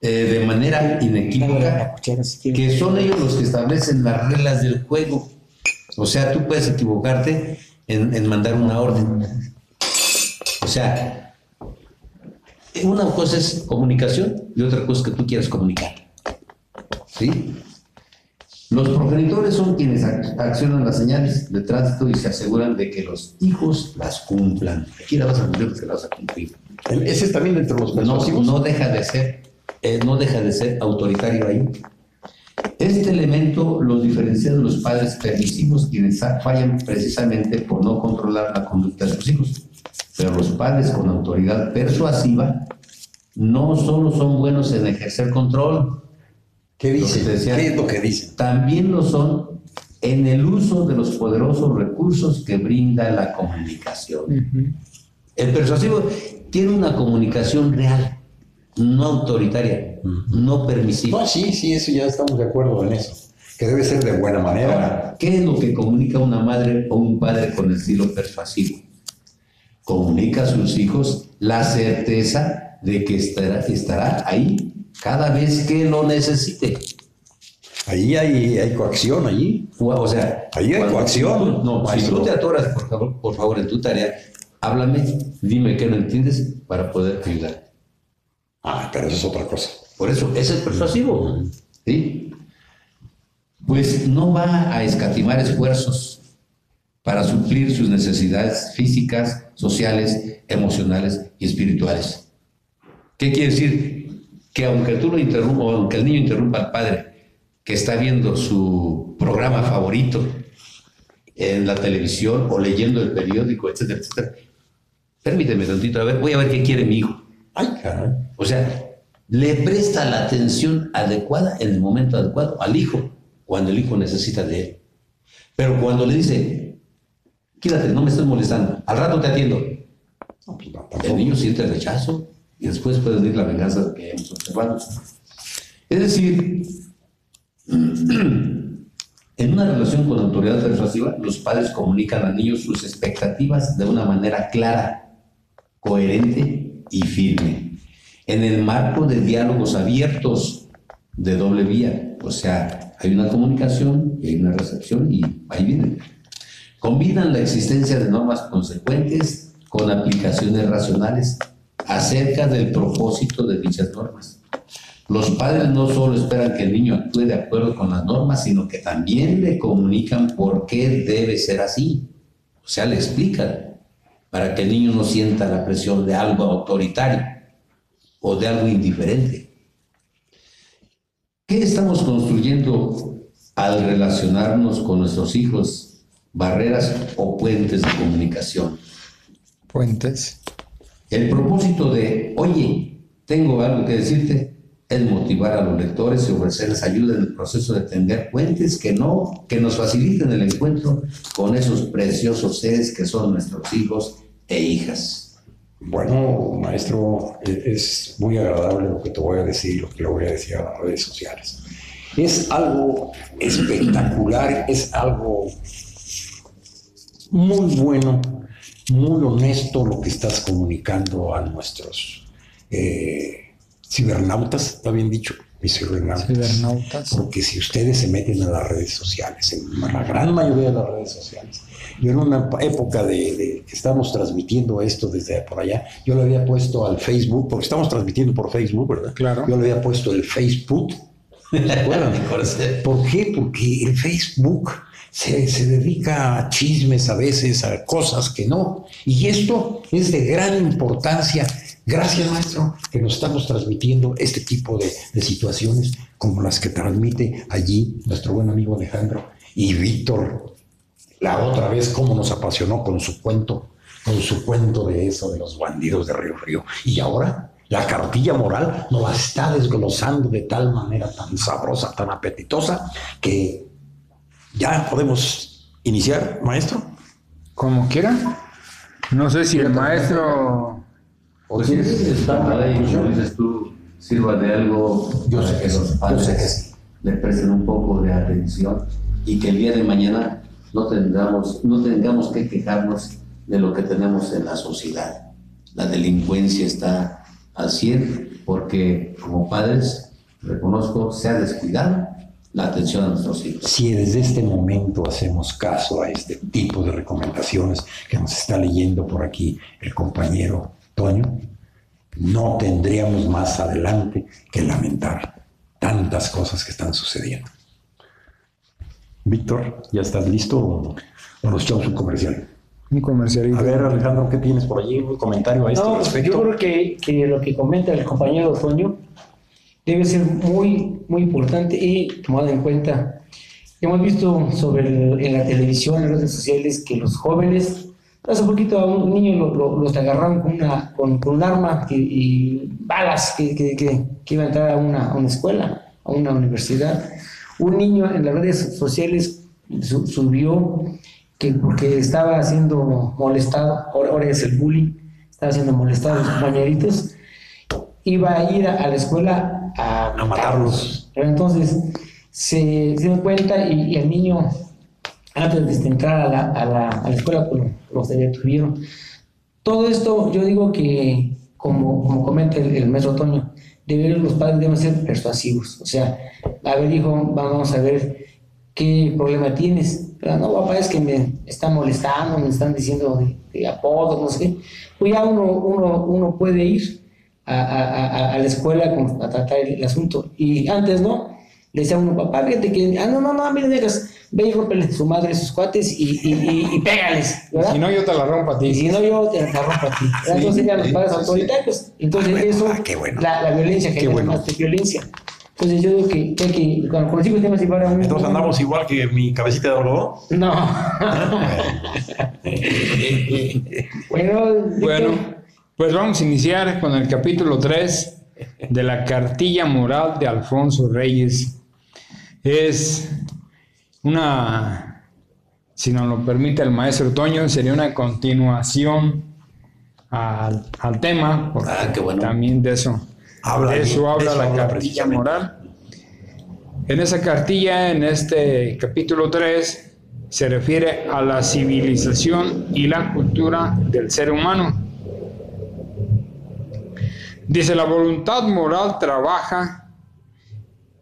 de manera inequívoca que son ellos los que establecen las reglas del juego. O sea, tú puedes equivocarte en, en mandar una orden. O sea, una cosa es comunicación y otra cosa es que tú quieras comunicar. ¿Sí? Los progenitores son quienes ac- accionan las señales de tránsito y se aseguran de que los hijos las cumplan. Aquí la vas a cumplir porque la vas a cumplir. Ese es también entre los No, no deja de ser, eh, no deja de ser autoritario ahí. Este elemento los diferencia de los padres permisivos quienes fa- fallan precisamente por no controlar la conducta de sus hijos. Pero los padres con autoridad persuasiva no solo son buenos en ejercer control, ¿Qué dicen? decía. ¿Qué es lo que dicen? también lo son en el uso de los poderosos recursos que brinda la comunicación. El persuasivo tiene una comunicación real, no autoritaria, no permisiva. No, sí, sí, eso ya estamos de acuerdo en eso. Que debe ser de buena manera. Ahora, ¿qué es lo que comunica una madre o un padre con el estilo persuasivo? Comunica a sus hijos la certeza de que estará, estará ahí cada vez que lo necesite. Ahí hay, hay coacción, allí. O sea, Ahí hay coacción, tú- no, si tú te atoras, por favor, por favor, en tu tarea, háblame, dime qué no entiendes para poder ayudar. Ah, pero eso es otra cosa. Por eso, ese es persuasivo. ¿sí? Pues no va a escatimar esfuerzos para suplir sus necesidades físicas, sociales, emocionales y espirituales. ¿Qué quiere decir? Que aunque tú lo aunque el niño interrumpa al padre que está viendo su programa favorito en la televisión o leyendo el periódico, etcétera, etcétera, permíteme tantito, a ver, voy a ver qué quiere mi hijo. O sea, le presta la atención adecuada en el momento adecuado al hijo, cuando el hijo necesita de él. Pero cuando le dice, quédate, no me estés molestando, al rato te atiendo, pues el niño siente el rechazo y después puede venir la venganza que hemos observado. Es decir, en una relación con autoridad persuasiva, los padres comunican a niños sus expectativas de una manera clara, coherente y firme, en el marco de diálogos abiertos de doble vía. O sea, hay una comunicación y hay una recepción y ahí viene. Combinan la existencia de normas consecuentes con aplicaciones racionales acerca del propósito de dichas normas. Los padres no solo esperan que el niño actúe de acuerdo con las normas, sino que también le comunican por qué debe ser así. O sea, le explican para que el niño no sienta la presión de algo autoritario o de algo indiferente. ¿Qué estamos construyendo al relacionarnos con nuestros hijos? Barreras o puentes de comunicación. Puentes. El propósito de, oye, tengo algo que decirte, es motivar a los lectores y ofrecerles ayuda en el proceso de tender puentes que no, que nos faciliten el encuentro con esos preciosos seres que son nuestros hijos e hijas. Bueno, maestro, e-, es muy agradable lo que te voy a decir, lo que le voy a decir a las redes sociales. Es algo espectacular, es algo muy bueno, muy honesto lo que estás comunicando a nuestros eh, cibernautas, está bien dicho, mis cibernautas. Porque si ustedes se meten a las redes sociales, en la gran mayoría de las redes sociales, yo en una época de, que estábamos transmitiendo esto desde por allá, yo le había puesto al Facebook, porque estamos transmitiendo por Facebook, ¿verdad? Claro. Yo le había puesto el Facebook. ¿Se acuerdan? ¿Por qué? Porque el Facebook se, se, dedica a chismes a veces, a cosas que no. Y esto es de gran importancia Gracias, maestro, que nos estamos transmitiendo este tipo de, situaciones como las que transmite allí nuestro buen amigo Alejandro y Víctor. La otra vez, cómo nos apasionó con su cuento, con su cuento de eso, de los bandidos de Río Frío. Y ahora, la cartilla moral nos la está desglosando de tal manera tan sabrosa, tan apetitosa, que ya podemos iniciar, maestro. Como quiera. No sé si el maestro pues sí, está ahí, como dices tú, sirva de algo yo sé que los padres le presten un poco de atención y que el día de mañana no tengamos, no tengamos que quejarnos de lo que tenemos en la sociedad. La delincuencia está al 100 porque como padres, reconozco, se ha descuidado la atención a nuestros hijos. Si desde este momento hacemos caso a este tipo de recomendaciones que nos está leyendo por aquí el compañero Toño, no tendríamos más adelante que lamentar tantas cosas que están sucediendo. Víctor, ¿ya estás listo o, nos echamos un comercial? Un comercial. A ver, Alejandro, ¿qué tienes por allí? ¿Un comentario a este no, respecto? Yo creo que, que, lo que comenta el compañero Toño debe ser muy, muy importante y tomado en cuenta. Hemos visto sobre en la televisión, en las redes sociales, que los jóvenes Hace poquito a un niño lo, los agarraron con, una, con, un arma y, balas que, que, que, iba a entrar a una, a una, escuela, a una universidad. Un niño en las redes sociales subió que porque estaba siendo molestado, ahora, es el bullying, estaba siendo molestado a los compañeritos, iba a ir a, la escuela a, matarlos. Pero entonces se, se dio cuenta y el niño antes de entrar a la, a la, a la escuela, pues los detuvieron. Todo esto, yo digo que, como, como comenta el, el maestro Toño, deberían, los padres deben ser persuasivos. O sea, a ver, hijo, vamos a ver qué problema tienes. Pero no, papá, es que me están molestando, me están diciendo de, de apodos, no sé Pues ya uno, uno, uno puede ir a, a, a la escuela a tratar el, asunto. Y antes no, le decía a uno, papá, fíjate que, ah, no, no, no, no dejas ve y rompele su madre sus cuates y, y, y, pégales, ¿verdad? Si no, yo te la rompo a ti. Y si no, yo te la rompo a ti. Entonces serían los padres autoritarios. Entonces, ah, eso, ah, bueno. la, la, violencia, que bueno. más de violencia. Entonces yo digo que, que, que con, los hijos tenemos igual. Entonces andamos igual que mi cabecita de oro. No. bueno, bueno, pues vamos a iniciar con el capítulo 3 de la cartilla moral de Alfonso Reyes. Es una, si nos lo permite el maestro Toño, sería una continuación al, tema, porque ah, también de eso habla, eso habla la cartilla moral. En esa cartilla, en este capítulo 3, se refiere a la civilización y la cultura del ser humano. Dice, la voluntad moral trabaja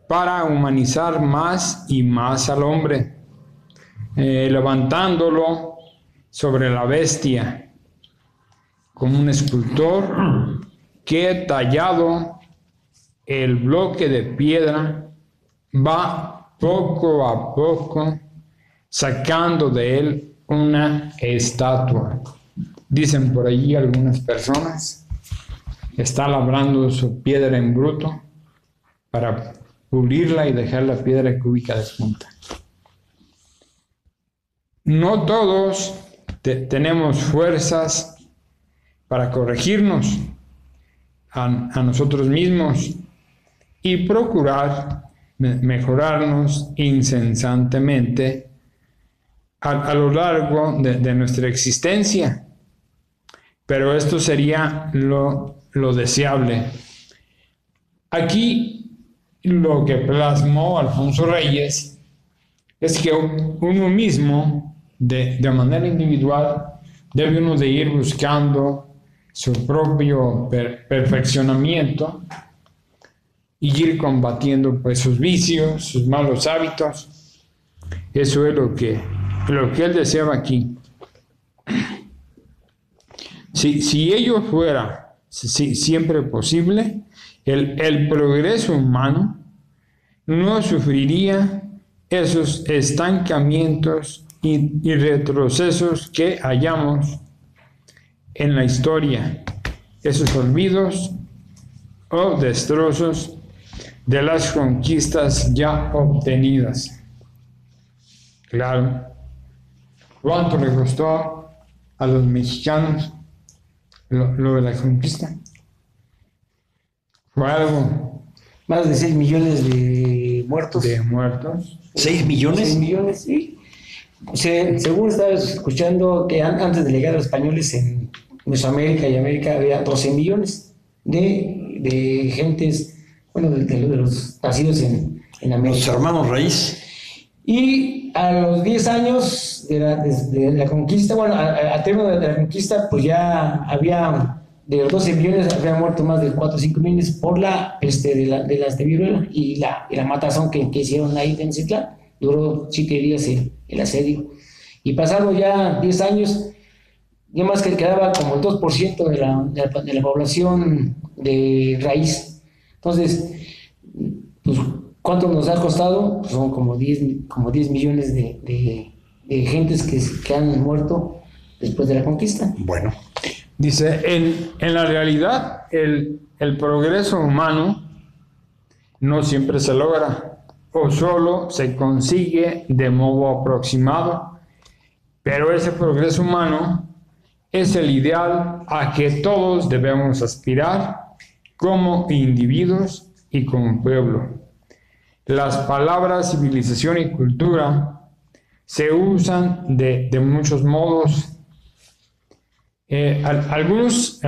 para humanizar más y más al hombre, eh, levantándolo sobre la bestia, como un escultor que tallado el bloque de piedra va poco a poco sacando de él una estatua. Dicen por allí algunas personas, está labrando su piedra en bruto para y dejar la piedra cúbica de punta. No todos tenemos fuerzas para corregirnos a, nosotros mismos y procurar mejorarnos incesantemente a, lo largo de, nuestra existencia. Pero esto sería lo, lo deseable. Aquí lo que plasmó Alfonso Reyes es que uno mismo, de, de manera individual, debe uno de ir buscando su propio perfeccionamiento y ir combatiendo pues sus vicios, sus malos hábitos. Eso es lo que, lo que él deseaba aquí. Si, si ello fuera si, siempre posible, el, el progreso humano no sufriría esos estancamientos y, retrocesos que hallamos en la historia, esos olvidos o destrozos de las conquistas ya obtenidas. Claro, ¿cuánto le costó a los mexicanos lo, de la conquista? Fue algo. Más de 6 millones de muertos. De muertos. ¿6 millones? 6 millones, sí. según estaba escuchando que antes de llegar a los españoles en Mesoamérica y América había 12 millones de, de gentes bueno, de, los nacidos en, en, América. Los hermanos raíz. Y a los 10 años de la, de, la conquista, bueno, a, término de la conquista, pues ya había, de los 12 millones, habían muerto más de 4 o 5 millones por la peste de, la, de las de viruela y la, y la matazón que, que, hicieron ahí en Citlán. Duró 7 días el, el asedio. Y pasaron ya 10 años, ya más que quedaba como el 2% de la, de la población de raíz entonces, pues, ¿cuánto nos ha costado? Pues son como 10, como 10 millones de, gentes que, que, han muerto después de la conquista. Bueno. Dice, en, en la realidad, el, el progreso humano no siempre se logra o solo se consigue de modo aproximado, pero ese progreso humano es el ideal a que todos debemos aspirar como individuos y como pueblo. Las palabras civilización y cultura se usan de, muchos modos. Eh, algunos,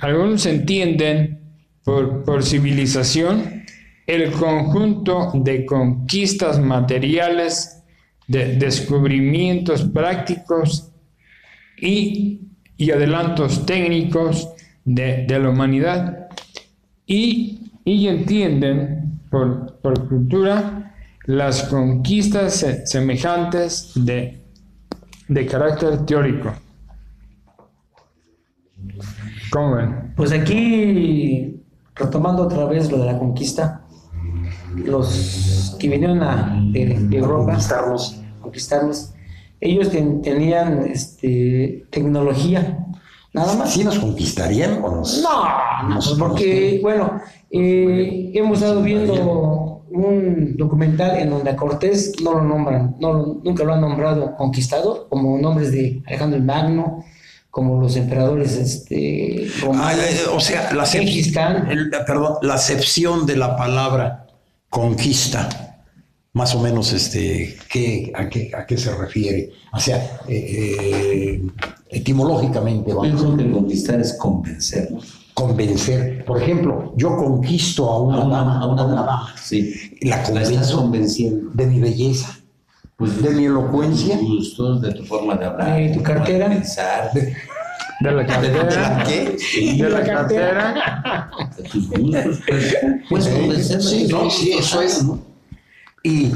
algunos entienden por, por civilización el conjunto de conquistas materiales, de descubrimientos prácticos y, y adelantos técnicos de, de la humanidad y, entienden por, cultura las conquistas semejantes de, de carácter teórico. ¿Cómo ven? Pues aquí, retomando otra vez lo de la conquista, los que vinieron a, de, Europa, conquistarnos, conquistarnos ellos tenían este, tecnología Nada más. ¿Sí nos conquistarían o nos.? No, no porque, bueno, eh, hemos estado viendo un documental en donde a Cortés no lo nombran, no, nunca lo han nombrado conquistador, como nombres de Alejandro el Magno, como los emperadores este, ah, eh, o sea, la, perdón, la acepción de la palabra conquista, más o menos, este, ¿qué, a, qué, ¿a qué se refiere? O sea, eh, etimológicamente. Pienso que conquistar es convencer. Convencer. Por ejemplo, yo conquisto a una, dama, a una dama. Sí. La convenzo convenciendo. de mi belleza, pues, de mi elocuencia. De tus gustos, de tu forma de hablar. De tu cartera. De pensar. De, la cartera. ¿De la qué? de la cartera. De tus gustos. Pues, convencer. Sí, no, sí, eso es. Y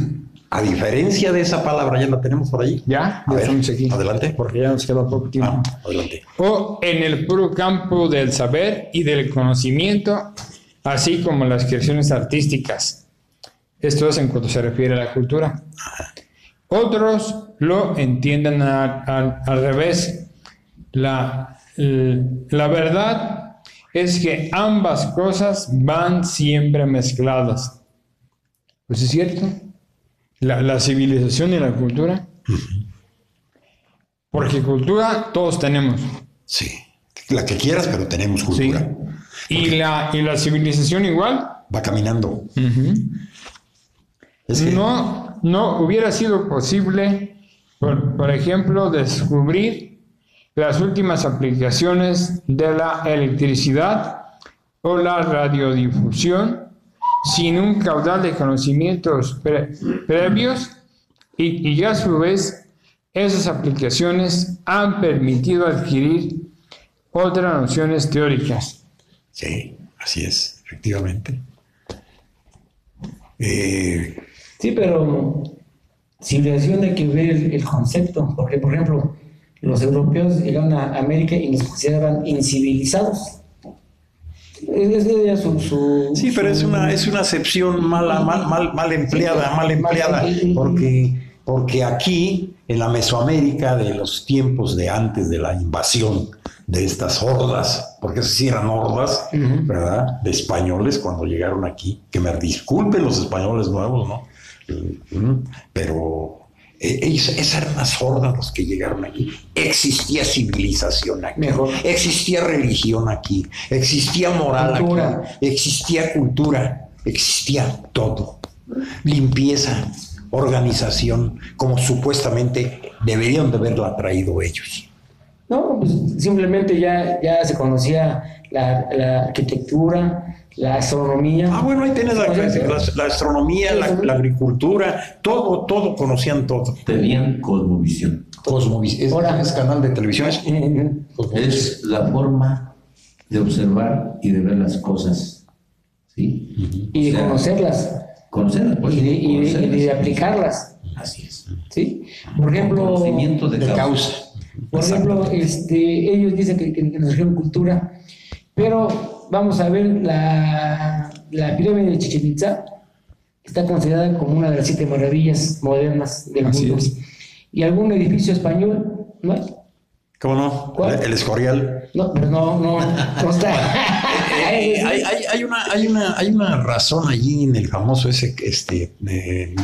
a diferencia de esa palabra, ya la tenemos por ahí. Ya, aquí. Adelante. Porque ya nos queda poco tiempo. Ah, adelante. O en el puro campo del saber y del conocimiento, así como las creaciones artísticas. Esto es en cuanto se refiere a la cultura. Otros lo entienden al revés. La, la verdad es que ambas cosas van siempre mezcladas. Pues es cierto la, civilización y la cultura. Porque cultura todos tenemos. Sí, la que quieras, pero tenemos cultura. ¿Y la, y la civilización igual? Va caminando. No, no hubiera sido posible, por, por ejemplo, descubrir las últimas aplicaciones de la electricidad o la radiodifusión sin un caudal de conocimientos previos y, y a su vez esas aplicaciones han permitido adquirir otras nociones teóricas. Sí, así es, efectivamente. Eh, sí, pero civilización hay que ver el, concepto, porque por ejemplo, los europeos llegaron a América y nos consideraban incivilizados. Es, su, sí, pero es una, es una acepción mala, mal, mal, mal empleada, mal empleada, porque, porque aquí, en la Mesoamérica de los tiempos de antes de la invasión de estas hordas, porque sí eran hordas, ¿verdad? De españoles cuando llegaron aquí, que me disculpen los españoles nuevos, ¿no? Pero eh, esas eran las hordas que llegaron aquí. Existía civilización aquí, existía religión aquí, existía moral aquí, existía cultura, existía todo. Limpieza, organización, como supuestamente deberían de haberlo traído ellos. No, pues simplemente ya, ya se conocía la, arquitectura, la astronomía. Ah, bueno, ahí tienes la, astronomía, la, agricultura, todo, todo, conocían todo. Tenían cosmovisión. Cosmovisión. Es, canal de televisión. Es, la forma de observar y de ver las cosas. ¿sí? Y de conocerlas. Conocerlas, pues, y, de, aplicarlas. Así es. ¿Sí? Por ejemplo. Conocimiento de, causa. Por ejemplo, este, ellos dicen que, que, nos dijeron cultura, pero vamos a ver la, la pirámide de Chichen Itza, está considerada como una de las siete maravillas modernas del mundo. ¿Y algún edificio español? ¿No ¿Cómo no? El Escorial. No, pero no, no, no está. Eh, eh, hay, hay, hay, una, hay, una, hay una razón allí en el famoso ese este, eh,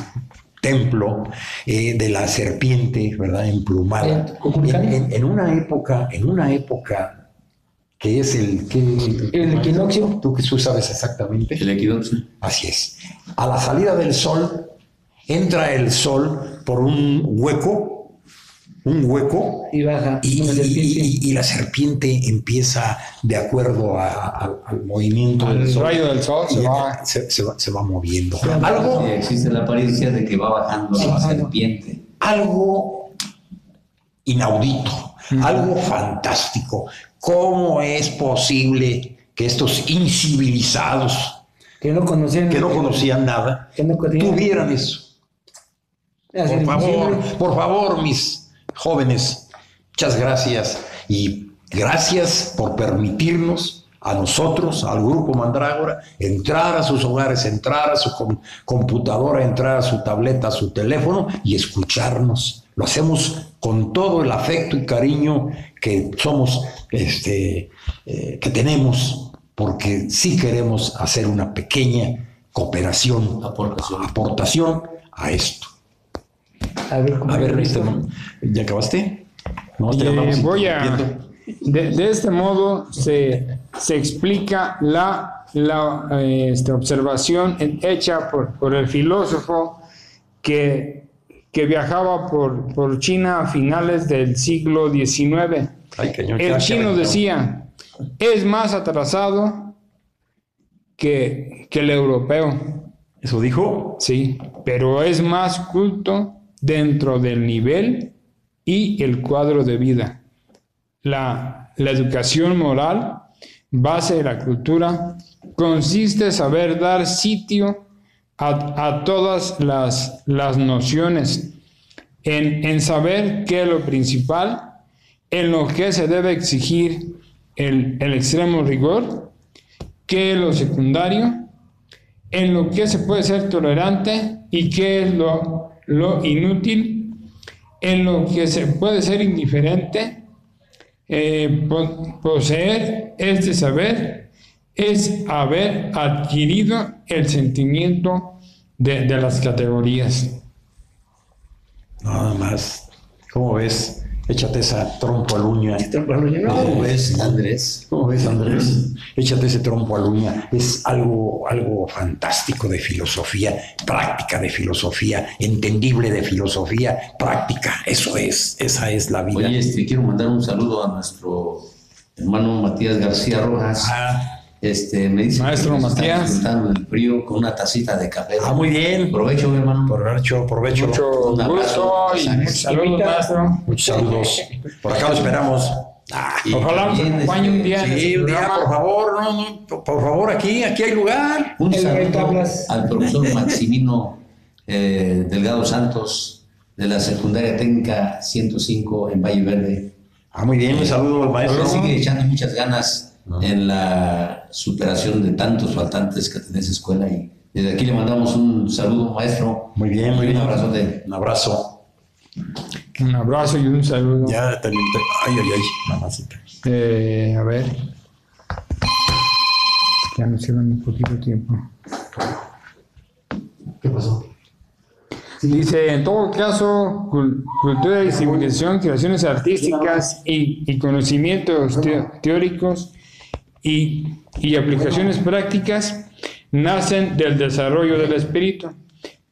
templo eh, de la serpiente, ¿verdad? Emplumada. En, una época, en una época que es el que el equinoccio. Tú que tú sabes exactamente. El equinoccio. Así es. A la salida del sol entra el sol por un hueco un hueco y baja y, la serpiente empieza de acuerdo al movimiento del sol, rayo del sol se va, moviendo algo existe la apariencia de que va bajando la serpiente algo inaudito algo fantástico cómo es posible que estos incivilizados que no conocían que no conocían nada tuvieran eso por favor, por favor, mis jóvenes, muchas gracias. Y gracias por permitirnos a nosotros, al grupo Mandrágora, entrar a sus hogares, entrar a su computadora, entrar a su tableta, a su teléfono y escucharnos. Lo hacemos con todo el afecto y cariño que somos, este, eh, que tenemos, porque sí queremos hacer una pequeña cooperación, aportación a esto. A ver, ¿cómo a ver este, ¿ya acabaste? No, eh, voy a... De, este modo se, se explica la, la este, observación hecha por, por, el filósofo que, que viajaba por, por, China a finales del siglo XIX. El chino decía, es más atrasado que, que el europeo. ¿Eso dijo? Sí, pero es más culto dentro del nivel y el cuadro de vida. La, educación moral, base de la cultura, consiste en saber dar sitio a, todas las, las nociones, en, saber qué es lo principal, en lo que se debe exigir el, extremo rigor, qué es lo secundario, en lo que se puede ser tolerante y qué es lo inútil, en lo que se puede ser indiferente, eh, poseer este saber es haber adquirido el sentimiento de, las categorías. Nada más, ¿cómo ves? Échate esa trompo al uña. Trompo al uña, no. ¿Cómo ves, Andrés? ¿Cómo ves, Andrés? Échate ese trompo al uña. Es algo, algo fantástico de filosofía, práctica de filosofía, entendible de filosofía, práctica. Eso es, esa es la vida. Oye, este, quiero mandar un saludo a nuestro hermano Matías García Rojas. Ah, Este, me dice Maestro que nos está Matías. disfrutando el frío con una tacita de café. ah, muy bien. Provecho, mi hermano. Provecho, provecho. Mucho Un abrazo, gusto y muchos saludos, maestro. Muchos saludos. Por acá lo esperamos. Ah, Ojalá nos acompañe un día sí, este un día, por favor, no, no, por- favor, aquí, aquí hay lugar. Un El saludo al profesor Maximino eh, Delgado Santos de la Secundaria Técnica 105 en Valle Verde. Ah, muy bien, un saludo al maestro. sigue echando muchas ganas No. en la superación de tantos faltantes que tiene esa escuela y desde aquí le mandamos un saludo, maestro. Muy bien, muy Y un bien. abrazote. Un abrazo. Un abrazo y un saludo. Ya también. te- Ay, ay, ay, mamacita. Eh, a ver. Ya nos queda un poquito tiempo. ¿Qué pasó? Dice, en todo caso, cul- cultura y civilización, creaciones artísticas y, y conocimientos teóricos y, y aplicaciones prácticas nacen del desarrollo del espíritu,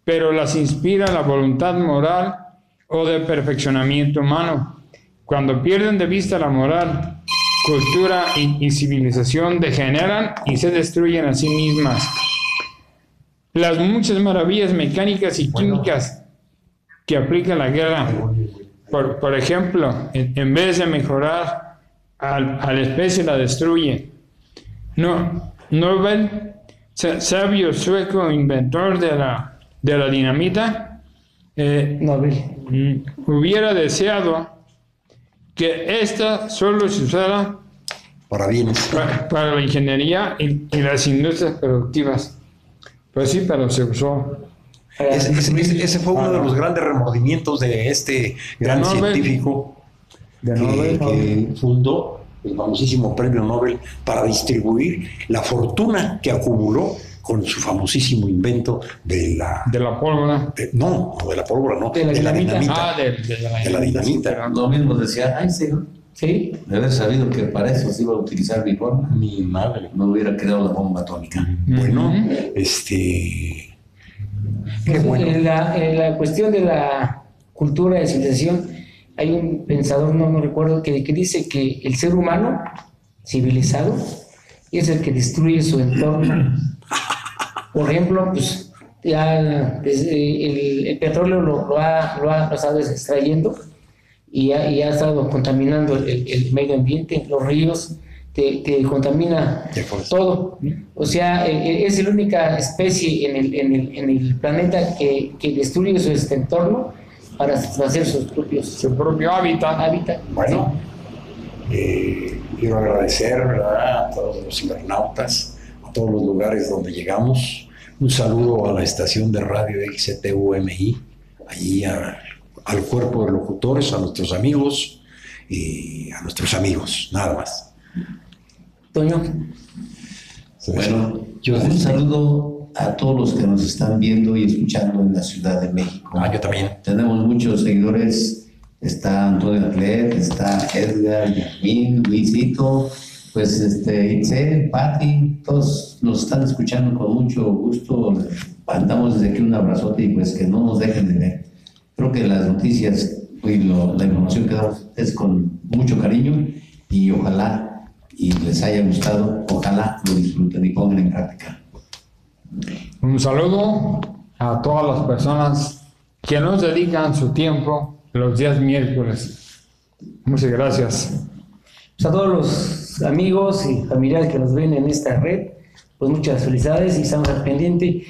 pero las inspira la voluntad moral o de perfeccionamiento humano. Cuando pierden de vista la moral, cultura y, y civilización degeneran y se destruyen a sí mismas. Las muchas maravillas mecánicas y químicas que aplica la guerra, por, por ejemplo, en, en vez de mejorar al- a la especie, la destruye. No, Nobel, sa- sabio sueco inventor de la, de la dinamita, eh, Nobel. mm, hubiera deseado que esta solo se usara Para bienes. pa- para la ingeniería y, y las industrias productivas. Pues sí, pero se usó. Ese, ese- ese- ese fue uno de los grandes remordimientos de este gran Nobel. científico De que, Nobel, que fundó el famosísimo premio Nobel para distribuir la fortuna que acumuló con su famosísimo invento de la... de la pólvora. de- no, no de la pólvora, no, De la dinamita. Ah, de, de la, De la dinamita. Lo mismo decía Einstein, Sí. de haber sabido que para eso se iba a utilizar mi forma, Mi madre. no hubiera creado la bomba atómica. Bueno, este... Qué Pues, bueno. en, la, en la cuestión de la cultura de civilización, hay un pensador, no me recuerdo, que, que dice que el ser humano civilizado es el que destruye su entorno. Por ejemplo, pues ya desde el, el petróleo lo, lo ha, lo, ha, lo ha estado extrayendo y ha, y ha estado contaminando el, medio ambiente, los ríos, te, te contamina todo. O sea, eh, eh, es la única especie en el, en el, en el planeta que, que destruye su este entorno para hacer sus propios Su propio hábitat. hábitat. Bueno, eh, quiero agradecer ¿verdad? a todos los internautas, a todos los lugares donde llegamos. Un saludo a la estación de radio XTUMI, allí a- al cuerpo de locutores, a nuestros amigos y a nuestros amigos, nada más. Toño, Bueno, yo- un saludo a todos los que nos están viendo y escuchando en la Ciudad de México. Ah, yo también. Tenemos muchos seguidores. Está Antonio Atlet, está Edgar, Yasmín, Luisito, pues este, Itzel, Pati, todos nos están escuchando con mucho gusto. Mandamos desde aquí un abrazote y pues que no nos dejen de ver. Creo que las noticias y lo- la información que damos es con mucho cariño y ojalá y les haya gustado, ojalá lo disfruten y pongan en práctica. Un saludo a todas las personas que nos dedican su tiempo los días miércoles. Muchas gracias. pues a todos los amigos y familiares que nos ven en esta red, pues muchas felicidades y estamos al pendiente.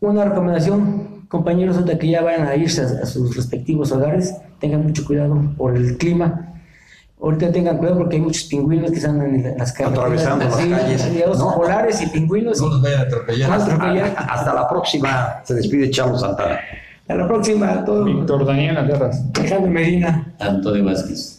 Una recomendación, compañeros, ahorita que ya vayan a irse a, a sus respectivos hogares, tengan mucho cuidado por el clima. Ahorita tengan cuidado porque hay muchos pingüinos que están en, las carreteras. Atravesando las Sí, calles. hay osos No. polares y pingüinos. y- vayan a atropellar. Hasta- atropellar. Hasta la próxima. Se despide Charlos Santana. A la próxima, a todos. Víctor Daniel Aterras. Alejandro Medina. Antonio Vázquez.